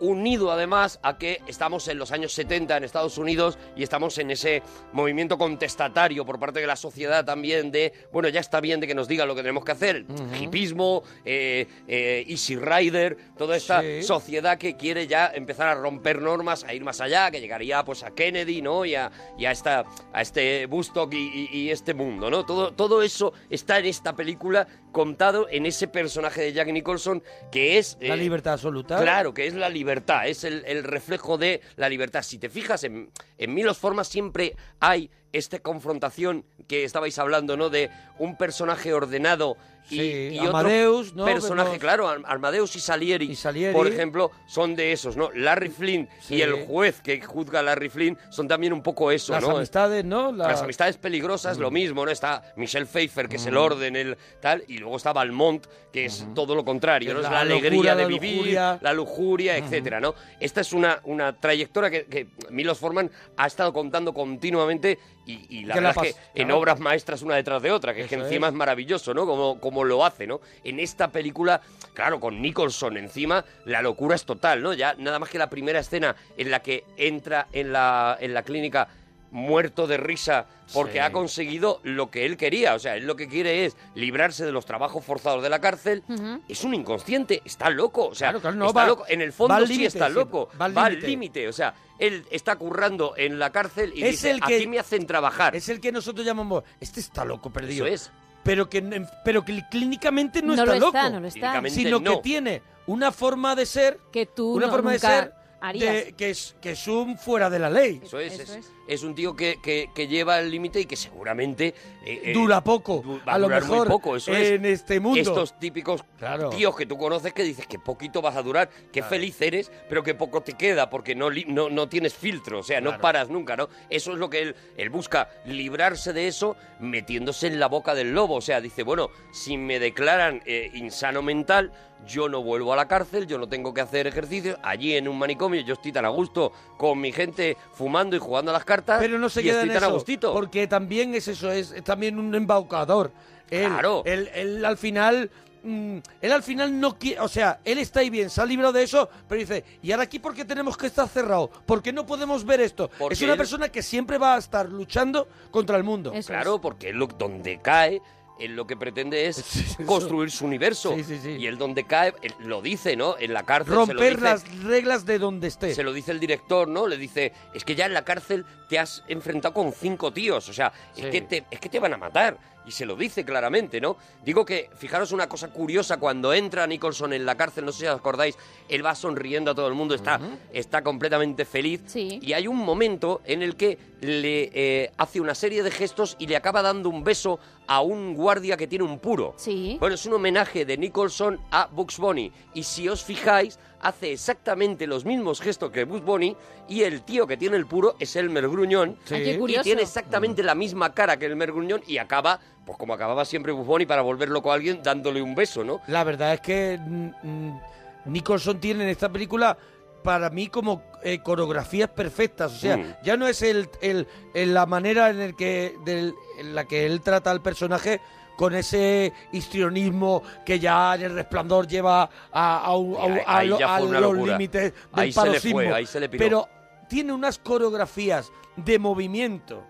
unido además a que estamos en los años 70 en Estados Unidos y estamos en ese movimiento contestatario por parte de la sociedad también de, bueno, ya está bien de que nos digan lo que tenemos que hacer. Hipismo, eh, eh, Easy Rider, toda esta Sí. sociedad que quiere ya empezar a romper normas, a ir más allá, que llegaría pues a Kennedy, ¿no? Y a, y a esta, a este Bustock y, y- y este mundo, ¿no? Todo, todo eso está en esta película contado en ese personaje de Jack Nicholson que es... La eh, libertad absoluta. Claro, que es la libertad, es el, el reflejo de la libertad. Si te fijas, en, en Milos Formas siempre hay esta confrontación que estabais hablando, ¿no? De un personaje ordenado y, Sí, y otro ¿no? personaje, claro, Ar- Armadeus y Salieri, Y Salieri. por ejemplo, son de esos, ¿no? Larry Flynn Sí. y el juez que juzga a Larry Flynn son también un poco eso, Las ¿no? amistades, ¿no? La- Las amistades peligrosas, lo mismo, ¿no? Está Michelle Pfeiffer, que es el orden, el tal, y luego está Valmont, que es todo lo contrario, ¿no? Es la la, alegría locura, de la vivir, lujuria. la lujuria, etcétera, ¿no? Esta es una, una trayectoria que, que Milos Forman ha estado contando continuamente y, y la verdad es que en claro. obras maestras una detrás de otra, que es que encima es. es maravilloso, ¿no? Como, como lo hace, ¿no? En esta película, claro, con Nicholson encima, la locura es total, ¿no? Ya nada más que la primera escena en la que entra en la, en la clínica muerto de risa porque Sí. ha conseguido lo que él quería. O sea, él lo que quiere es librarse de los trabajos forzados de la cárcel. Es un inconsciente, está loco. O sea, Claro, claro, no, está va- loco. En el fondo sí está loco. va al Va al límite. O sea, él está currando en la cárcel y Es dice, el que- aquí me hacen trabajar. Es el que nosotros llamamos, este está loco perdido. Eso es. Pero que, pero que clínicamente no, No está lo loco. está, no lo está. Sino no. que tiene una forma de ser, Que tú una no- forma de ser de- que, es, que es un fuera de la ley. Eso es, Eso es, es. un tío que, que- que lleva el límite y que seguramente... eh, eh, Dura poco, du- va a lo durar muy mejor poco, eso es. en este mundo. Estos típicos Claro. tíos que tú conoces que dices que poquito vas a durar, que feliz eres, pero que poco te queda porque no, no, no tienes filtro, o sea, no Claro. paras nunca, ¿no? Eso es lo que él, él busca, librarse de eso metiéndose en la boca del lobo, o sea, dice, bueno, si me declaran eh, insano mental, yo no vuelvo a la cárcel, yo no tengo que hacer ejercicio, allí en un manicomio yo estoy tan a gusto con mi gente fumando y jugando a las cartas Pero no se y queda en eso, porque también es eso, es, es también un embaucador. Él, Claro. Él, él al final... mm, él al final no quiere, o sea, él está ahí bien, se ha librado de eso, pero dice, ¿y ahora aquí por qué tenemos que estar cerrados? ¿Por qué no podemos ver esto? Porque es una él- persona que siempre va a estar luchando contra el mundo. Eso Claro, porque él lo- donde cae, él lo que pretende es (laughs) Sí, construir su universo. Sí, sí, sí. Y él donde cae, él lo dice, ¿no? En la cárcel se lo Romper dice, las reglas de donde esté. se lo dice el director, ¿no? Le dice, es que ya en la cárcel te has enfrentado con cinco tíos, o sea, Sí. es, que te, es que te van a matar. y se lo dice claramente, ¿no? Digo que, fijaros una cosa curiosa, cuando entra Nicholson en la cárcel, no sé si os acordáis, él va sonriendo a todo el mundo, está, está completamente feliz. Sí. Y hay un momento en el que le eh, hace una serie de gestos y le acaba dando un beso a un guardia que tiene un puro. Sí. Bueno, es un homenaje de Nicholson a Bugs Bunny. Y si os fijáis, hace exactamente los mismos gestos que Bugs Bunny y el tío que tiene el puro es Elmer Gruñón. Ay, qué Y curioso. tiene exactamente la misma cara que Elmer Gruñón y acaba, pues como acababa siempre Bugs Bunny para volver loco a alguien dándole un beso, ¿no? La verdad es que mm, mm, Nicholson tiene en esta película para mí como eh, coreografías perfectas. O sea, Mm. ya no es el, el- el- la manera en, el que, del- en la que él trata al personaje con ese histrionismo que ya en el resplandor lleva a, a un- a a los límites del Ahí se le fue, paroxismo. ahí se le piró. Pero tiene unas coreografías de movimiento,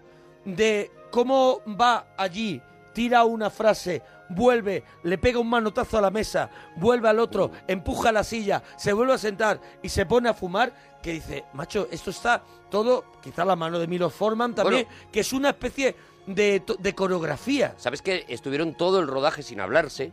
de cómo va allí, tira una frase, vuelve, le pega un manotazo a la mesa, vuelve al otro, empuja la silla, se vuelve a sentar y se pone a fumar, que dice, macho, esto está todo, quizá la mano de Milos Forman también, que es una especie de, de coreografía. ¿Sabes que estuvieron todo el rodaje sin hablarse?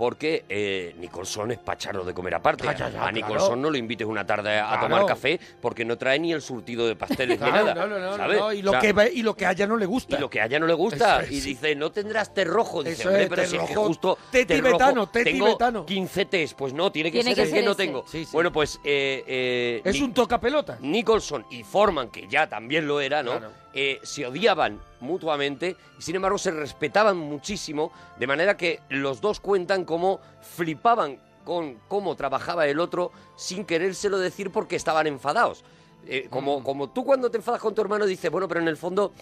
Porque eh, Nicholson es pacharro de comer aparte. Ya, ya, ya, a Nicholson claro. no le invites una tarde a Claro. tomar café porque no trae ni el surtido de pasteles ni nada. no, no, no, ¿sabes? no, y, O lo sea, que, ve- y lo que a ella no le gusta. y lo que a ella no le gusta. Es. Y dice, no tendrás té rojo. Dice, Eso hombre, es, pero té si es que justo té tibetano, té tibetano. 15 tés. Pues no, tiene que Tiene ser que el ser que no tengo. Sí, sí. Bueno, pues eh, eh, es Ni- un tocapelota. Nicholson y Forman, que ya también lo era, ¿no? Eh, se odiaban mutuamente y sin embargo se respetaban muchísimo, de manera que los dos cuentan cómo flipaban con cómo trabajaba el otro sin querérselo decir porque estaban enfadados. Eh, como, como tú cuando te enfadas con tu hermano dices, bueno, pero en el fondo,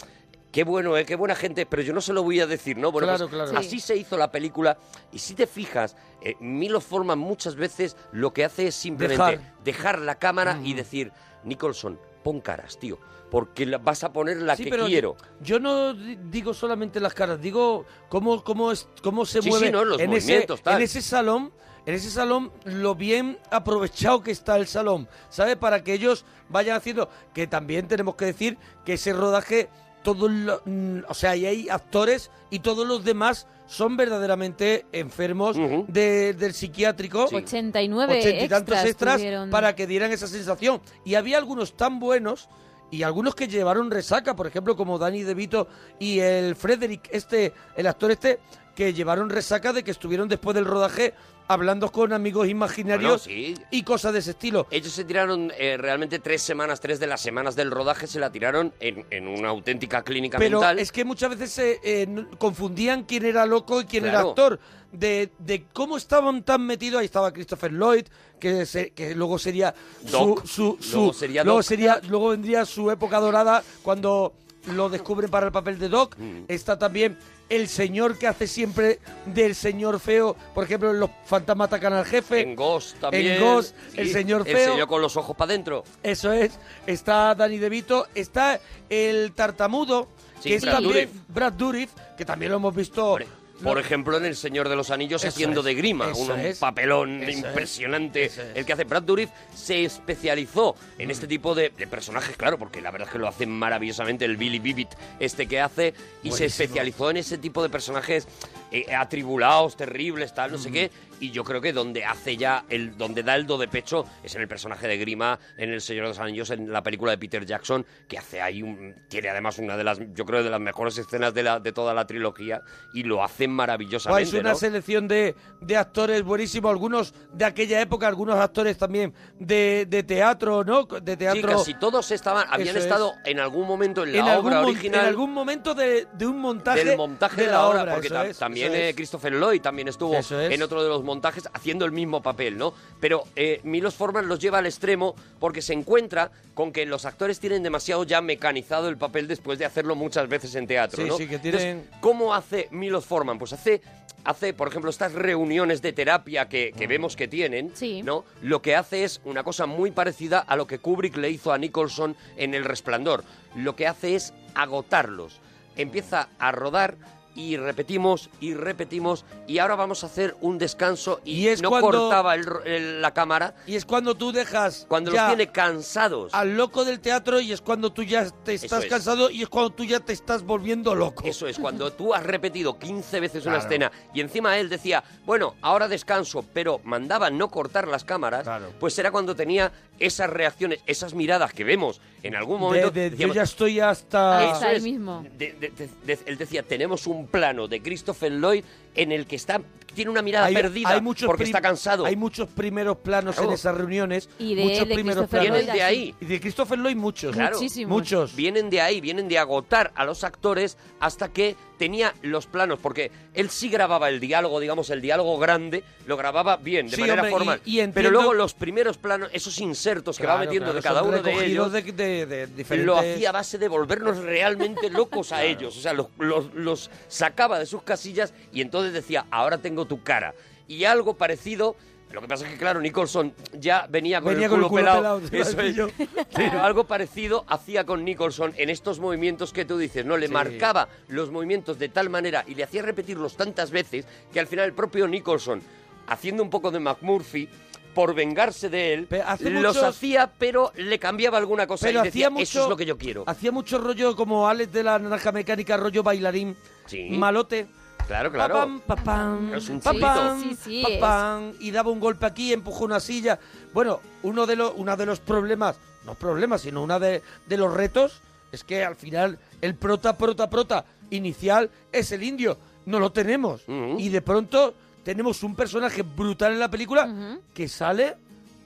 qué bueno, eh, qué buena gente, pero yo no se lo voy a decir, ¿no? Bueno, Claro, pues claro. así se hizo la película y si te fijas, eh, Milo Forman muchas veces lo que hace es simplemente Dejar. dejar, la cámara y decir, Nicholson, pon caras, tío, porque vas a poner la Sí, que pero quiero. Yo no di- digo solamente las caras, digo cómo, cómo, es, cómo se Sí, mueve sí, no, los en, ese, movimientos, tal. en ese salón. En ese salón, lo bien aprovechado que está el salón, ¿sabes? Para que ellos vayan haciendo. Que también tenemos que decir que ese rodaje, todos lo- mm, o sea, ahí hay actores y todos los demás son verdaderamente enfermos de- del psiquiátrico. 89 ochenta y tantos extras extras tuvieron. para que dieran esa sensación. Y había algunos tan buenos y algunos que llevaron resaca, por ejemplo, como Danny DeVito y el Frederick, este, el actor este, que llevaron resaca de que estuvieron después del rodaje hablando con amigos imaginarios Bueno, sí. y cosas de ese estilo. Ellos se tiraron eh, realmente tres semanas, tres de las semanas del rodaje se la tiraron en, en una auténtica clínica Pero mental. es que muchas veces se eh, confundían quién era loco y quién era Claro. actor. De, de cómo estaban tan metidos. Ahí estaba Christopher Lloyd, que, se- que luego sería Doc. su, su, su- Luego sería luego Doc. sería- luego vendría su época dorada cuando lo descubren para el papel de Doc. Mm. Está también el señor que hace siempre del señor feo. Por ejemplo, en Los fantasmas atacan al jefe. en Ghost también. En Ghost, Sí, el señor El feo. señor con los ojos para adentro. Eso es. Está Danny DeVito. Está el tartamudo, Sí, que es Brad también Dourif. Brad Dourif, que también lo hemos visto. Hombre, por ejemplo, en El Señor de los Anillos Eso haciendo es, de grima, un es, papelón impresionante. es. El que hace Brad Dourif se especializó en este tipo de, de personajes, claro, porque la verdad es que lo hace maravillosamente el Billy Bibbit este que hace, y se especializó en ese tipo de personajes eh, atribulados, terribles, tal, no sé qué. Y yo creo que donde hace ya, el donde da el do de pecho es en el personaje de Grima, en El Señor de los Anillos, en la película de Peter Jackson, que hace ahí un. Tiene además una de las, yo creo, de las mejores escenas de, la, de toda la trilogía, y lo hace maravillosamente. Pues una ¿no? selección de, de actores buenísimos, algunos de aquella época, algunos actores también de, de teatro, ¿no? De Sí, teatro. casi todos estaban, habían Eso es. estado en algún momento en la en, obra original. en algún momento de, de un montaje, del montaje de la, obra, porque eso ta- es, también eh. Christopher Lloyd también estuvo es. en otro de los montajes haciendo el mismo papel, ¿no? Pero eh, Milos Forman los lleva al extremo porque se encuentra con que los actores tienen demasiado ya mecanizado el papel después de hacerlo muchas veces en teatro, Sí, ¿no? sí, que Entonces, tienen- ¿Cómo hace Milos Forman? Pues hace hace, por ejemplo, estas reuniones de terapia que, que vemos que tienen, Sí. ¿no? Lo que hace es una cosa muy parecida a lo que Kubrick le hizo a Nicholson en El Resplandor. Lo que hace es agotarlos. Empieza a rodar y repetimos y repetimos y ahora vamos a hacer un descanso y, Y es no cuando- cortaba el el- la cámara Y es cuando tú dejas cuando ya los tiene cansados. al loco del teatro y es cuando tú ya te estás es. cansado y es cuando tú ya te estás volviendo loco. Eso es, cuando tú has repetido 15 veces una Claro. escena y encima él decía, bueno, ahora descanso, pero mandaba no cortar las cámaras, Claro. pues era cuando tenía esas reacciones, esas miradas que vemos en algún De- momento. de- yo decíamos, ya estoy hasta... Es. mismo. de- de- de- de- él decía, tenemos un plano de Christopher Lloyd en el que está tiene una mirada hay, perdida hay muchos porque prim- está cansado. Hay muchos primeros planos Claro. en esas reuniones. Y de- muchos de primeros Christopher planos. Vienen de ahí. Y de Christopher Lloyd muchos. Claro. Muchísimos. Muchos. Vienen de ahí, vienen de agotar a los actores hasta que tenía los planos, porque él sí grababa el diálogo, digamos, el diálogo grande, lo grababa bien, de Sí, manera hombre, formal. y entiendo- Pero luego los primeros planos, esos insertos que va metiendo claro, de cada uno de ellos, de, de- de diferentes... lo hacía a base de volvernos realmente locos a ellos. O sea, los, los- los sacaba de sus casillas y entonces decía, ahora tengo tu cara. Y algo parecido... Lo que pasa es que, claro, Nicholson ya venía con, Venía el, con el culo culo pelado. Eso es. yo. Pero (laughs) algo parecido hacía con Nicholson en estos movimientos que tú dices, ¿no? Le Sí. marcaba los movimientos de tal manera y le hacía repetirlos tantas veces que al final el propio Nicholson, haciendo un poco de McMurphy, por vengarse de él, hace los muchos- hacía, pero le cambiaba alguna cosa Pero y decía, hacía mucho, eso es lo que yo quiero. Hacía mucho rollo como Alex de la Naranja Mecánica, rollo bailarín, Sí. malote. Claro, claro. Papam, papam, Es un papam. Sí, sí, papam, y daba un golpe aquí, empujó una silla. Bueno, uno de los, uno de los problemas, no problemas, sino una de, de los retos, es que al final el prota, prota, prota inicial es el indio. No lo tenemos. Y de pronto tenemos un personaje brutal en la película que sale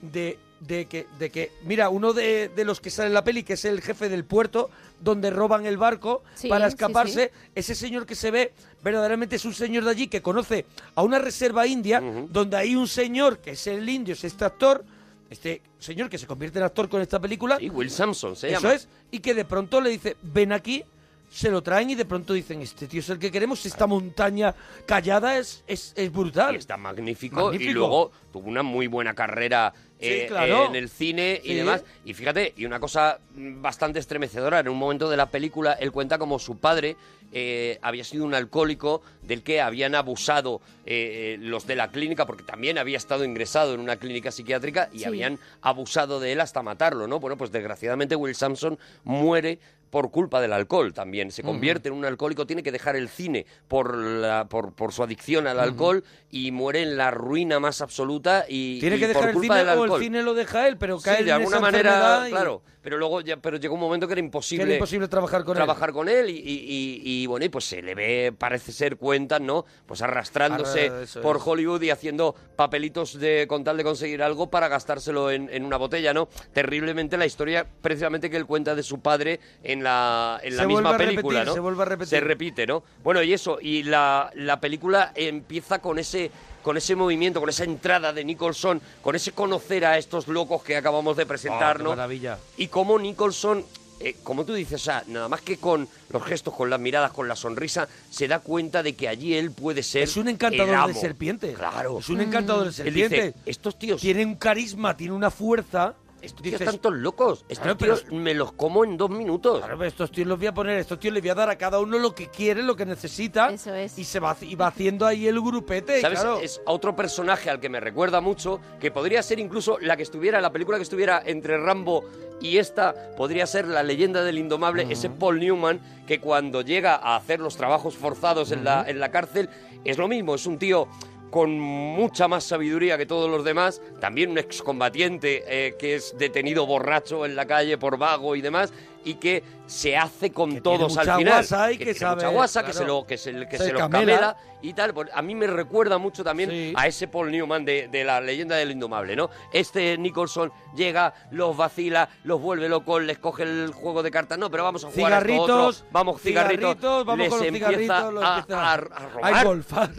de, de que, de que, mira, uno de, de los que sale en la peli, que es el jefe del puerto, donde roban el barco Sí, para sí, escaparse, ese señor que se ve verdaderamente es un señor de allí que conoce a una reserva india, donde hay un señor que es el indio, es este actor, este señor que se convierte en actor con esta película, Sí, Will Sampson se eso es, y que de pronto le dice, ven aquí, se lo traen y de pronto dicen, este tío es el que queremos, esta montaña callada es, es, es brutal. Y está magnífico, Magnífico. Y luego tuvo una muy buena carrera eh, claro. en el cine y demás. Y fíjate, y una cosa bastante estremecedora, en un momento de la película, él cuenta como su padre eh, había sido un alcohólico del que habían abusado eh, los de la clínica, porque también había estado ingresado en una clínica psiquiátrica y Sí. habían abusado de él hasta matarlo, ¿no? Bueno, pues desgraciadamente Will Sampson muere por culpa del alcohol también. Se convierte en un alcohólico, tiene que dejar el cine por, la, por, por su adicción al alcohol y muere en la ruina más absoluta y, Tiene y que dejar por el cine del o alcohol. el cine lo deja él, pero Sí, cae de en alguna esa manera, y claro. Pero luego ya, pero llegó un momento que era imposible, era imposible trabajar con trabajar con él y, y- y- bueno, y pues se le ve, parece ser, cuentan, ¿no? Pues arrastrándose Arra- eso por es. Hollywood y haciendo papelitos de con tal de conseguir algo para gastárselo en, en una botella, ¿no? Terriblemente la historia precisamente que él cuenta de su padre en la, en la misma película, repetir, ¿no? se vuelve a repetir. Se repite, ¿no? Bueno, y eso, y la, la película empieza con ese con ese movimiento, con esa entrada de Nicholson, con ese conocer a estos locos que acabamos de presentar, Oh, qué ¿no? maravilla. Y cómo Nicholson, eh, como tú dices, o sea, nada más que con los gestos, con las miradas, con la sonrisa, se da cuenta de que allí él puede ser Es un el encantador de amo. serpientes. Claro. Es un encantador de Él dice, estos tíos, Tiene un carisma, tiene una fuerza. Estos tíos dices, están todos locos. Estos Claro, pero- tíos me los como en dos minutos. Claro, pero estos tíos los voy a poner, estos tíos les voy a dar a cada uno lo que quiere, lo que necesita. Eso es. Y se va, y va haciendo ahí el grupete. ¿Sabes? claro, Es otro personaje al que me recuerda mucho, que podría ser incluso la que estuviera, la película que estuviera entre Rambo y esta, podría ser La leyenda del indomable, ese Paul Newman, que cuando llega a hacer los trabajos forzados en, la, en la cárcel, es lo mismo, es un tío con mucha más sabiduría que todos los demás, también un excombatiente eh, que es detenido borracho en la calle por vago y demás, y que se hace con Que todos al final. guasa y que tiene sabe, mucha guasa, que claro. se lo, que se, que Se se lo camela. y tal. A mí me recuerda mucho también Sí. a ese Paul Newman de, de la leyenda del indomable, ¿no? Este Nicholson llega, los vacila, los vuelve locos, les coge el juego de cartas. No, pero vamos a jugar a cigarritos, otro. Vamos, cigarritos. vamos les con los empieza cigarritos, los a, a- a robar. a engolfar.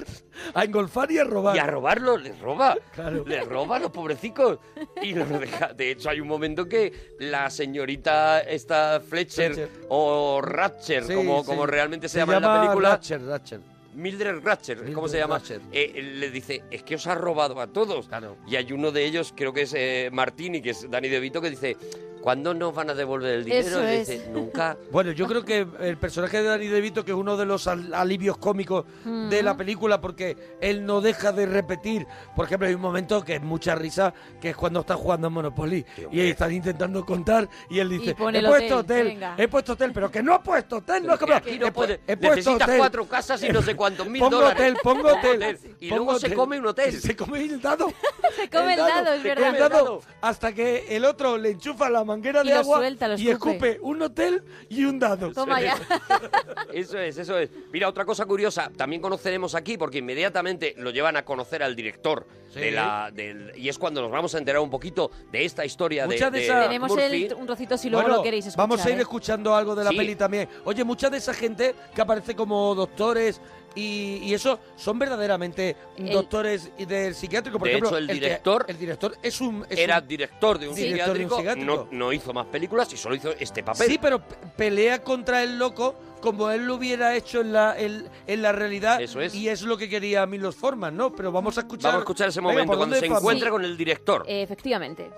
A engolfar y a robar. Y a robarlo, les roba. Claro. Les roba a los pobrecicos. Y los deja. De hecho, hay un momento que la señorita esta Fletcher, Fletcher. O Ratcher, Sí, como, sí. como realmente se, llama, en la película. Ratchet. Mildred Ratcher, ¿cómo se llama? Ratcher. Eh, le dice, es que os ha robado a todos. Claro. Y hay uno de ellos, creo que es eh, Martini, que es Danny DeVito, que dice, ¿cuándo nos van a devolver el dinero? Eso Y es. dice, nunca. Bueno, yo creo que el personaje de Danny DeVito, que es uno de los al- alivios cómicos de la película, porque él no deja de repetir. Por ejemplo, hay un momento que es mucha risa, que es cuando está jugando a Monopoly y están intentando contar y él dice, pone he puesto hotel, hotel, venga". he puesto hotel, pero que no he puesto hotel, no es Que como... aquí no he, pu- puede- he puesto necesitas hotel. cuatro casas y no sé cuántos mil pongo dólares. hotel, pongo Pongo hotel. Y pongo luego se come un hotel. Se come el dado. (laughs) Se come el dado, es se verdad. come el dado hasta que el otro le enchufa la manguera Y de agua suelta, y escupe. escupe un hotel y un dado. Toma ya. (laughs) Eso es, eso es. Mira, otra cosa curiosa, también conoceremos aquí, porque inmediatamente lo llevan a conocer al director Sí. de la. del- y es cuando nos vamos a enterar un poquito de esta historia de, Muchas de de esas- Tenemos Murphy. el, un trocito si luego Bueno, lo queréis escuchar. vamos a ir ¿eh? escuchando algo de la Sí. peli también. Oye, mucha de esa gente que aparece como doctores y, y eso son verdaderamente El- doctores del psiquiátrico. Por De ejemplo, hecho, el director el director es un... es Era un- director de un. Director de un psiquiátrico. No, no hizo más películas y solo hizo este papel. Sí, pero pe- pelea contra el loco como él lo hubiera hecho en la, en, en la realidad. Eso es. Y es lo que quería Milos Forman, ¿no? Pero vamos a escuchar... Vamos a escuchar ese momento ¿por cuando se encuentra con el director. Eh, Efectivamente.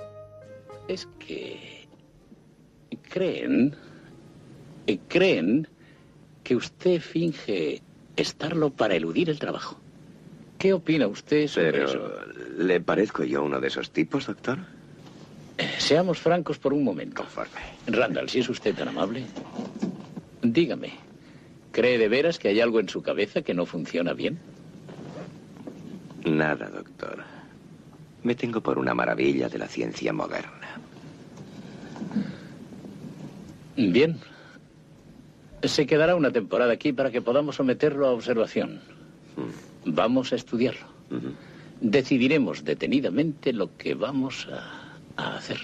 Es que creen, eh, creen que usted finge estarlo para eludir el trabajo. ¿Qué opina usted sobre eso? Pero, ¿le parezco yo uno de esos tipos, doctor? Eh, Seamos francos por un momento. Conforme. Randall, si es usted tan amable, dígame, ¿cree de veras que hay algo en su cabeza que no funciona bien? Nada, doctor. Me tengo por una maravilla de la ciencia moderna. Bien. Se quedará una temporada aquí para que podamos someterlo a observación. Vamos a estudiarlo. Decidiremos detenidamente lo que vamos a, a hacer.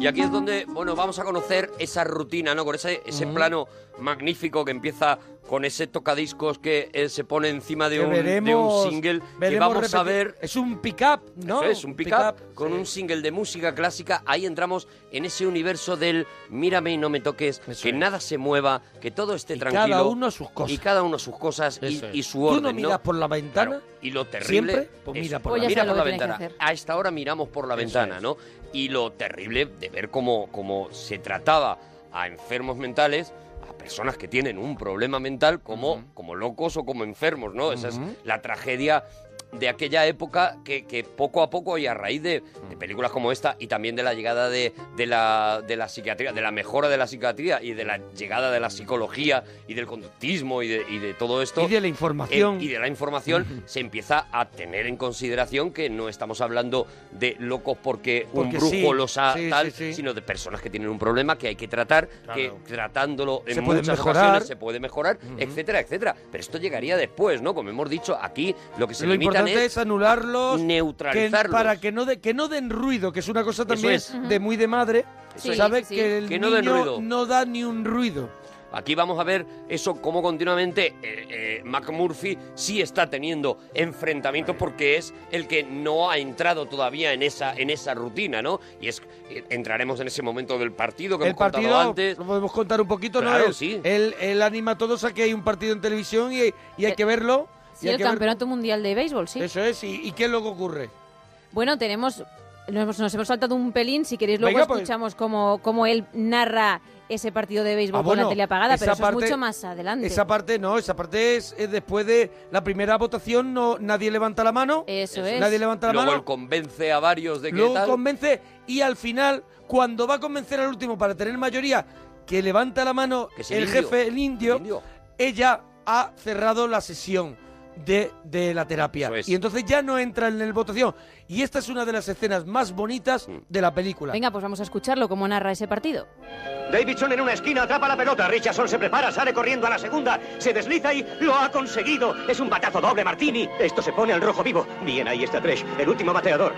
Y aquí es donde, bueno, vamos a conocer esa rutina, ¿no? Con ese, ese plano magnífico que empieza con ese tocadiscos que eh, se pone encima de un, de veremos- un single que vamos a ver Es un pick-up, ¿no? Eso es, un pick-up con sí. un single de música clásica. Ahí entramos en ese universo del mírame y no me toques, Eso que es. nada se mueva, que todo esté Y tranquilo. cada uno a sus cosas. Y cada uno a sus cosas y, Eso es. y su Tú orden, no miras por la ventana, Claro, Y lo terrible... siempre, pues mira por la mira por la ventana. A esta hora miramos por la Eso ventana, es. ¿no? Y lo terrible de ver cómo, cómo se trataba a enfermos mentales personas que tienen un problema mental como, como locos o como enfermos, ¿no? Esa es la tragedia de aquella época que, que poco a poco y a raíz de, de películas como esta y también de la llegada de, de la, de la psiquiatría, de la mejora de la psiquiatría y de la llegada de la psicología y del conductismo y de, y de todo esto. Y de la información. Eh, y de la información se empieza a tener en consideración que no estamos hablando de locos porque, un brujo sí, los ha sí, tal, sí, sino de personas que tienen un problema que hay que tratar, que tratándolo en Se muchas mejorar. ocasiones se puede mejorar, etcétera, etcétera. Pero esto llegaría después, ¿no? Como hemos dicho, aquí lo que se Lo limitan importante es, anularlos, que- neutralizarlos. para que no, de, que no den ruido, que es una cosa también es. de muy de madre, Sí, ¿sabes? sí, sí. Que el Que no den niño ruido. no da ni un ruido. Aquí vamos a ver eso como continuamente eh, eh, McMurphy sí está teniendo enfrentamientos porque es el que no ha entrado todavía en esa en esa rutina, ¿no? Y es eh, entraremos en ese momento del partido que el hemos contado partido, antes. lo podemos contar un poquito, ¿no? Claro, Él, sí. él, él anima a todos a que hay un partido en televisión y, y hay que verlo. Y Sí, el ver- campeonato mundial de béisbol, sí. Eso es, y, y qué luego ocurre? Bueno, tenemos. Nos hemos, nos hemos saltado un pelín. Si queréis, luego Venga, pues. escuchamos cómo, cómo él narra ese partido de béisbol Ah, con la tele apagada, pero eso parte- es mucho más adelante. Esa parte no, esa parte es, es después de la primera votación, no nadie levanta la mano. Eso es. Nadie levanta la Luego mano. él convence a varios de que luego tal. convence y al final, cuando va a convencer al último para tener mayoría, que levanta la mano Que el, el indio. jefe, el indio, El indio. ella ha cerrado la sesión de, de la terapia. Y entonces ya no entra en la votación. Y esta es una de las escenas más bonitas Mm. de la película. Venga, pues vamos a escucharlo, cómo narra ese partido. Davidson en una esquina atrapa la pelota. Richardson se prepara, sale corriendo a la segunda. Se desliza y lo ha conseguido. Es un batazo doble, Martini. Esto se pone al rojo vivo. Bien, ahí está Tresh, el último bateador.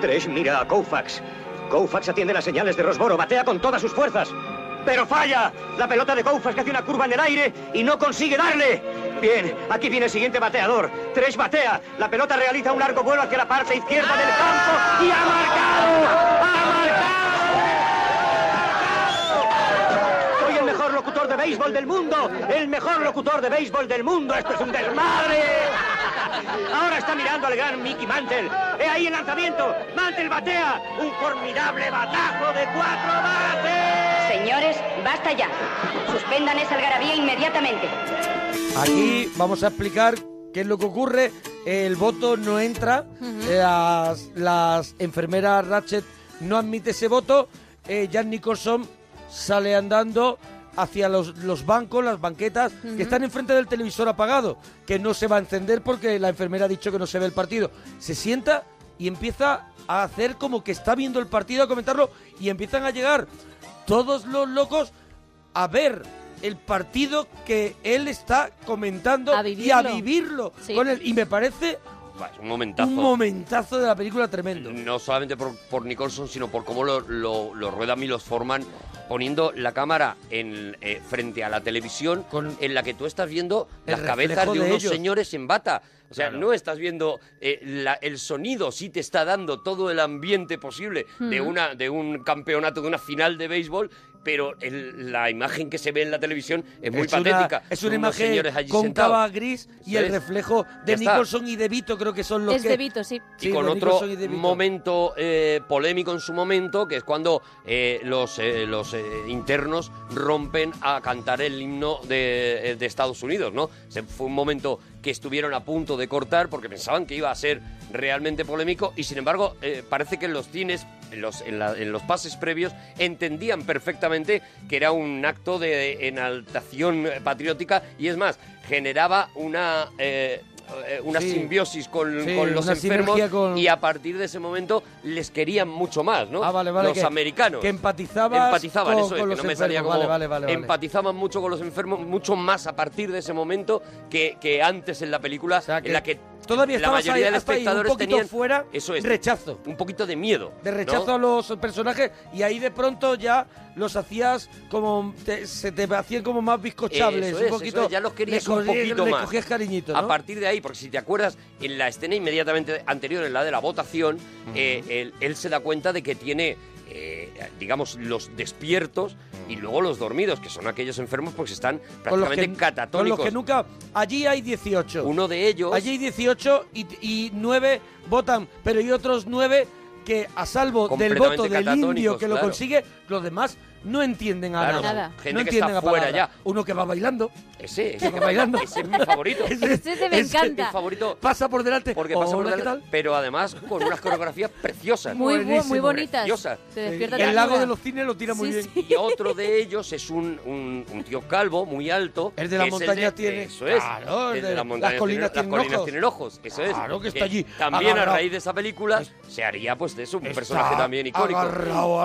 Tresh mira a Koufax. Koufax atiende las señales de Rosboro. Batea con todas sus fuerzas. ¡Pero falla! La pelota de Koufax que hace una curva en el aire y no consigue darle. Bien, aquí viene el siguiente bateador. Tresh batea. La pelota realiza un largo vuelo hacia la parte izquierda del campo y ha marcado. ¡Ha marcado! Soy el mejor locutor de béisbol del mundo, el mejor locutor de béisbol del mundo. Esto es un desmadre. Ahora está mirando al gran Mickey Mantle. He ahí el lanzamiento. Mantle batea. Un formidable batazo de cuatro bates. Señores, basta ya. Suspendan esa algarabía inmediatamente. Aquí vamos a explicar qué es lo que ocurre. El voto no entra. las, las enfermeras Ratchet no admite ese voto. Eh, Jan Nicholson sale andando hacia los, los bancos, las banquetas, que están enfrente del televisor apagado, que no se va a encender porque la enfermera ha dicho que no se ve el partido. Se sienta y empieza a hacer como que está viendo el partido, a comentarlo, y empiezan a llegar todos los locos a ver el partido que él está comentando A y a vivirlo. Sí. con él. Y me parece es un momentazo. un momentazo de la película tremendo. No solamente por, por Nicholson, sino por cómo lo, lo, lo rueda Milos Forman poniendo la cámara en, eh, frente a la televisión en la que tú estás viendo las cabezas de de unos ellos. señores en bata. O sea, Claro. no estás viendo eh, la- el sonido, sí te está dando todo el ambiente posible de, una, de un campeonato, de una final de béisbol, pero el- la imagen que se ve en la televisión es muy Es una- patética. es una imagen cóncava sentados. gris y el es. reflejo de. Nicholson y de Vito creo que son los Es que... de Vito, sí. y Sí, con otro momento eh, polémico en su momento, que es cuando eh, los, eh, los eh, internos rompen a cantar el himno de, de Estados Unidos, ¿no? Se- fue un momento que estuvieron a punto de cortar porque pensaban que iba a ser realmente polémico y sin embargo eh, parece que en los cines, en los, en, la- en los pases previos, entendían perfectamente que era un acto de enaltación patriótica y es más, generaba una... eh, eh, una Sí. simbiosis con, Sí, con los enfermos con- y a partir de ese momento les querían mucho más, ¿no? Ah, vale, vale, Los que- americanos. que empatizaban, con- eso es, que no me salía como Vale, empatizaban mucho con los enfermos, mucho más a partir de ese momento que, que antes en la película en la que Todavía la mayoría ahí, de un espectadores tenían fuera, eso es, rechazo. un poquito de miedo, de ¿no? rechazo a los personajes y ahí de pronto ya los hacías como te- se te hacían como más bizcochables Eso un es, poquito eso es, ya los querías un poquito le más. cogías cariñito A partir de ahí, porque si te acuerdas, en la escena inmediatamente anterior, en la de la votación, eh, él, él se da cuenta de que tiene, eh, digamos, los despiertos y luego los dormidos, que son aquellos enfermos porque están con prácticamente con catatónicos. los que nunca allí hay 18 Uno de ellos... allí hay 18 y, y 9 votan pero hay otros 9 que a salvo del voto del indio que lo claro. consigue los demás no entienden a Claro, nada gente no que entienden está a fuera ya. uno que va bailando Ese, que va bailando ese es mi favorito. Ese- Ese me ese- encanta. Mi favorito. pasa por delante Porque pasa por Hola, ¿qué delante, tal? pero además con unas coreografías preciosas. Muy, muy bonitas. Preciosas. Despierta el lago de los cines lo tira muy Sí, bien Y otro de ellos es un, un, un tío calvo, muy alto. El de las montañas de- tiene- Eso es. Claro, el de de las las montañas colinas tiene, tienen las colinas ojos. tienen ojos. Eso es. Claro que está allí, También a raíz de esa película se haría pues de eso un personaje también icónico.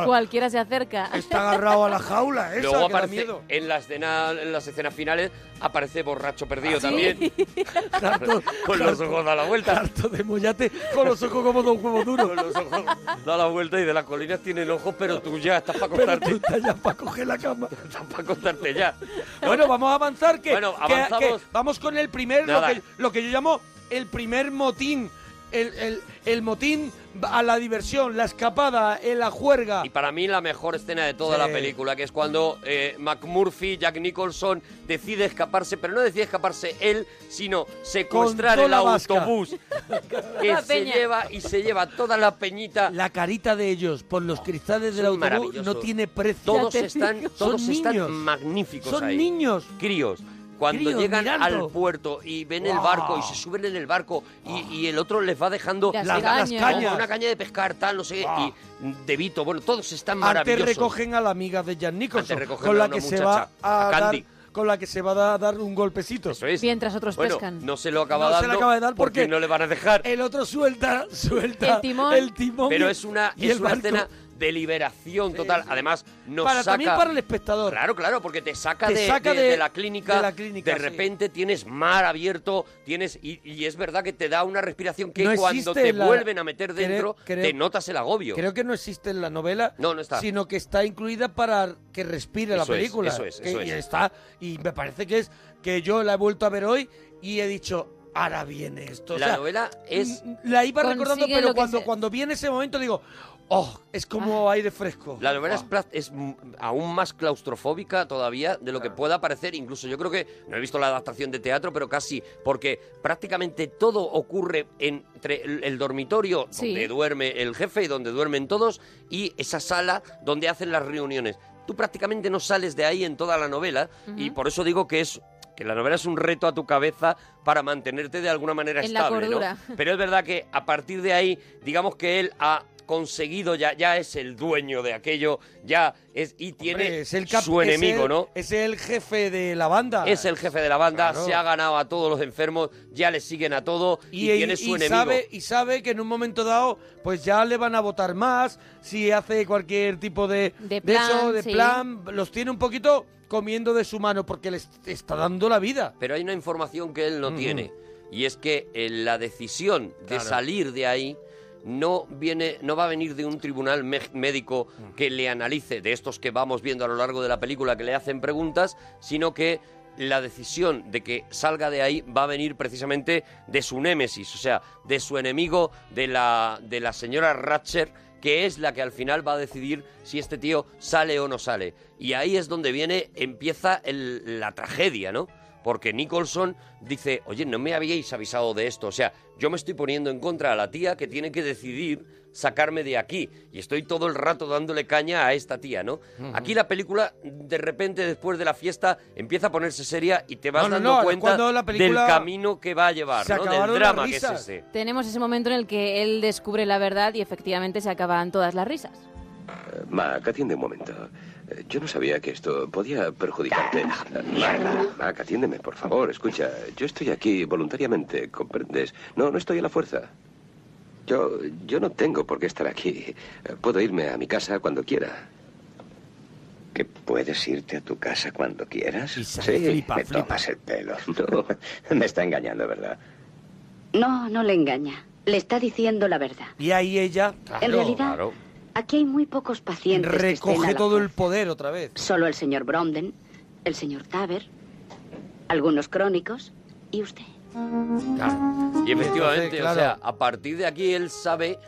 Cualquiera se acerca. está agarrado a la jaula esa Luego que da aparece miedo en la escena, en las escenas finales aparece borracho perdido ¿Ah, también. (laughs) Harto- Con los ojos da la vuelta. harto de mollate con los ojos como dos huevos duros Con los ojos da la vuelta y de las colinas tienen ojos, pero tú ya estás para pero tú acostarte. estás ya para coger la cama (laughs) Estás para acostarte ya. Bueno, vamos a avanzar. Que, Bueno, que- avanzamos. que vamos con el primer, lo Nada. que, lo que yo llamo el primer motín. El, el- el motín a la diversión, la escapada, en la juerga. Y para mí la mejor escena de toda Sí. la película, que es cuando eh, McMurphy, Jack Nicholson, decide escaparse, pero no decide escaparse él, sino secuestrar el vasca. autobús (laughs) que La se peña. lleva y se lleva toda la peñita. La carita de ellos por los cristales del autobús maravillosos. no tiene precio. Todos Ya te están, digo. todos Son están niños. magníficos Son ahí. niños. Críos. Cuando llegan mirando. al puerto y ven el barco y se suben en el barco y, y el otro les va dejando Las las, cañas. las como cañas. una caña de pescar, tal, no sé qué, Wow. y De Vito, bueno, todos están Antes maravillosos. recogen a la amiga de Jan Nicholson, Antes con la que se va a a dar, con la que se va a dar un golpecito. Eso es. Mientras otros bueno, pescan. no se lo acaba No se dando le acaba de dar porque- no le van a dejar. El otro suelta, suelta El timón. el timón Pero y- es una, y es el una barco. escena de liberación total. Además, nos para, saca... también para el espectador. Claro, claro, porque te saca, Te de, saca de- de- de la clínica. de la clínica, de sí. repente tienes mar abierto, tienes y, y es verdad que te da una respiración que No cuando te la- vuelven a meter dentro creo- te notas el agobio. Creo que no existe en la novela, No, no está. sino que está incluida para que respire la es, película. eso es, Que- eso y es. está y me parece que es que yo la he vuelto a ver hoy y he dicho ahora viene esto. O la sea, novela es la iba recordando, pero cuando, se- cuando viene ese momento digo, Oh, es como aire fresco. La novela es, Oh. mm, aún más claustrofóbica todavía de lo que pueda parecer. Incluso yo creo que no he visto la adaptación de teatro, pero casi, porque prácticamente todo ocurre entre el, el dormitorio Sí. donde duerme el jefe y donde duermen todos y esa sala donde hacen las reuniones. Tú prácticamente no sales de ahí en toda la novela y por eso digo que es que la novela es un reto a tu cabeza para mantenerte de alguna manera En la estable, ¿no? Pero es verdad que a partir de ahí, digamos que él ha conseguido ya ya es el dueño de aquello, ya es y tiene Hombre, es el cap- su es enemigo, el- ¿no? Es el jefe de la banda. Es el jefe de la banda, Claro. se ha ganado a todos los enfermos, ya le siguen a todo y, y, tiene y- su y enemigo. sabe y sabe que en un momento dado pues ya le van a votar más si hace cualquier tipo de De eso plan, de sí. plan los tiene un poquito comiendo de su mano porque les está dando la vida. Pero hay una información que él no tiene y es que eh, la decisión de Claro. salir de ahí no viene no va a venir de un tribunal médico que le analice de estos que vamos viendo a lo largo de la película que le hacen preguntas, sino que la decisión de que salga de ahí va a venir precisamente de su némesis, o sea, de su enemigo, de la, de la señora Ratcher, que es la que al final va a decidir si este tío sale o no sale. Y ahí es donde viene, empieza la tragedia, ¿no? Porque Nicholson dice, oye, no me habíais avisado de esto. O sea, yo me estoy poniendo en contra a la tía que tiene que decidir sacarme de aquí. Y estoy todo el rato dándole caña a esta tía, ¿no? Aquí la película, de repente, después de la fiesta, empieza a ponerse seria y te vas No, no, dando no, cuenta la del camino que va a llevar, ¿no? Del drama que es ese. Tenemos ese momento en el que él descubre la verdad y efectivamente se acaban todas las risas. Eh, Mac, atiende un momento. Eh, Yo no sabía que esto podía perjudicarte. Mac, Mac, atiéndeme, por favor. Escucha, yo estoy aquí voluntariamente, ¿comprendes? No, no estoy a la fuerza. Yo, yo no tengo por qué estar aquí. Puedo irme a mi casa cuando quiera. ¿Que puedes irte a tu casa cuando quieras? Sí, flipa, me flipa. tomas el pelo. No, (laughs) me está engañando, ¿verdad? No, no le engaña. Le está diciendo la verdad. y ahí ella en realidad, Claro. aquí hay muy pocos pacientes. que estén a recoge todo el poder otra vez Solo el señor Bromden, el señor Taber, algunos crónicos y usted. Claro. Y efectivamente, Entonces, claro. o sea, a partir de aquí él sabe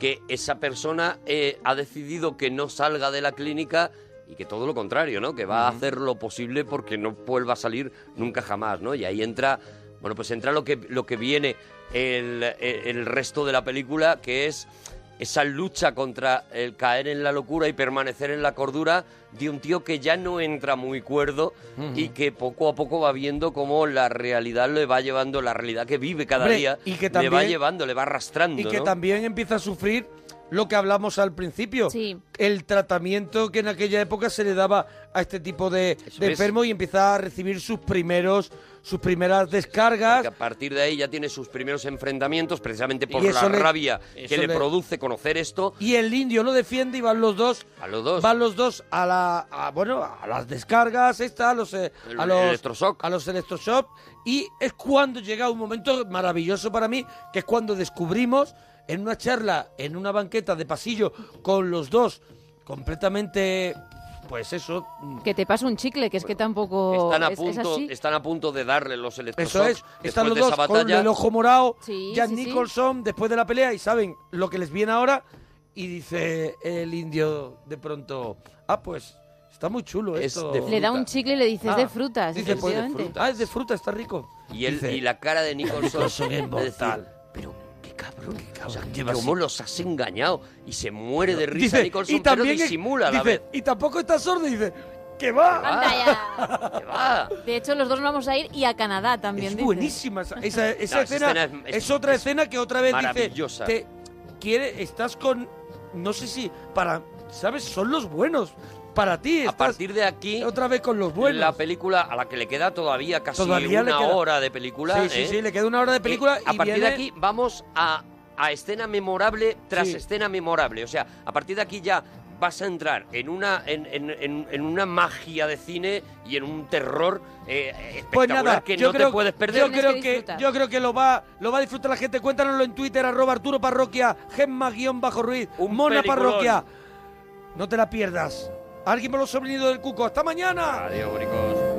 que esa persona eh, ha decidido que no salga de la clínica y que todo lo contrario, ¿no? Que va a hacer lo posible porque no vuelva a salir nunca jamás, ¿no? Y ahí entra, bueno, pues entra lo que, lo que viene el, el- el resto de la película, que es esa lucha contra el caer en la locura y permanecer en la cordura de un tío que ya no entra muy cuerdo y que poco a poco va viendo cómo la realidad le va llevando, la realidad que vive cada Hombre, día, y que le va también- llevando, le va arrastrando, y que ¿no? también empieza a sufrir lo que hablamos al principio Sí. el tratamiento que en aquella época se le daba a este tipo de, de es. enfermo y empieza a recibir sus primeros sus primeras descargas Porque a partir de ahí ya tiene sus primeros enfrentamientos, precisamente por la le- rabia que le, le- produce conocer esto. y el indio lo defiende y van los dos A los dos. van los dos a la a, bueno a las descargas esta a los eh, El- a los electroshock. a los electroshock y es cuando llega un momento maravilloso para mí que es cuando descubrimos en una charla en una banqueta de pasillo con los dos completamente pues eso mm, Que te pasa un chicle, que es que tampoco Están a, es- es punto, así. están a punto de darle los Eso electroshocks es, están los de dos esa con el ojo morado, Sí, Jack sí, sí. Nicholson después de la pelea y saben lo que les viene ahora y dice el indio de pronto, ah pues está muy chulo Es esto. de Le da un chicle y le dices Ah, de frutas, Dice, pues, de efectivamente. fruta. Ah, es de fruta, está rico. Y, él, Dice, y la cara de Nicholson, Nicholson es (laughs) es decir, mortal. Pero qué cabrón, cabrón, o sea, lleva cómo así. los has engañado y se muere de risa dice, Nicholson, y también pero disimula a la dice, vez. Y tampoco está sordo y dice, que va. Anda ya. (laughs) Que va. De hecho, los dos nos vamos a ir y a Canadá también. Es dice. buenísima esa, esa, esa No, esa escena. escena es- es, es- otra es escena que otra vez maravillosa. dice, te quiere, estás con, no sé si para, sabes, son los buenos. Para ti, A partir de aquí, otra vez con los buenos. la película a la que le queda todavía casi Todavía una queda- hora de película. sí, sí, ¿eh? sí, le queda una hora de película Eh, y a partir viene- de aquí vamos a, a escena memorable tras Sí. escena memorable. O sea, a partir de aquí ya vas a entrar en una, en, en- en- en una magia de cine y en un terror eh, espectacular Pues nada, que yo no creo, te puedes perder. Yo creo que que, yo creo que lo va, lo va a disfrutar la gente. Cuéntanoslo en Twitter, arroba Arturo Parroquia, Gemma guion bajo Ruiz, Un Mona peliculón. Parroquia. No te la pierdas. Alguien por los sobrinitos del cuco. ¡Hasta mañana! Adiós, boricos.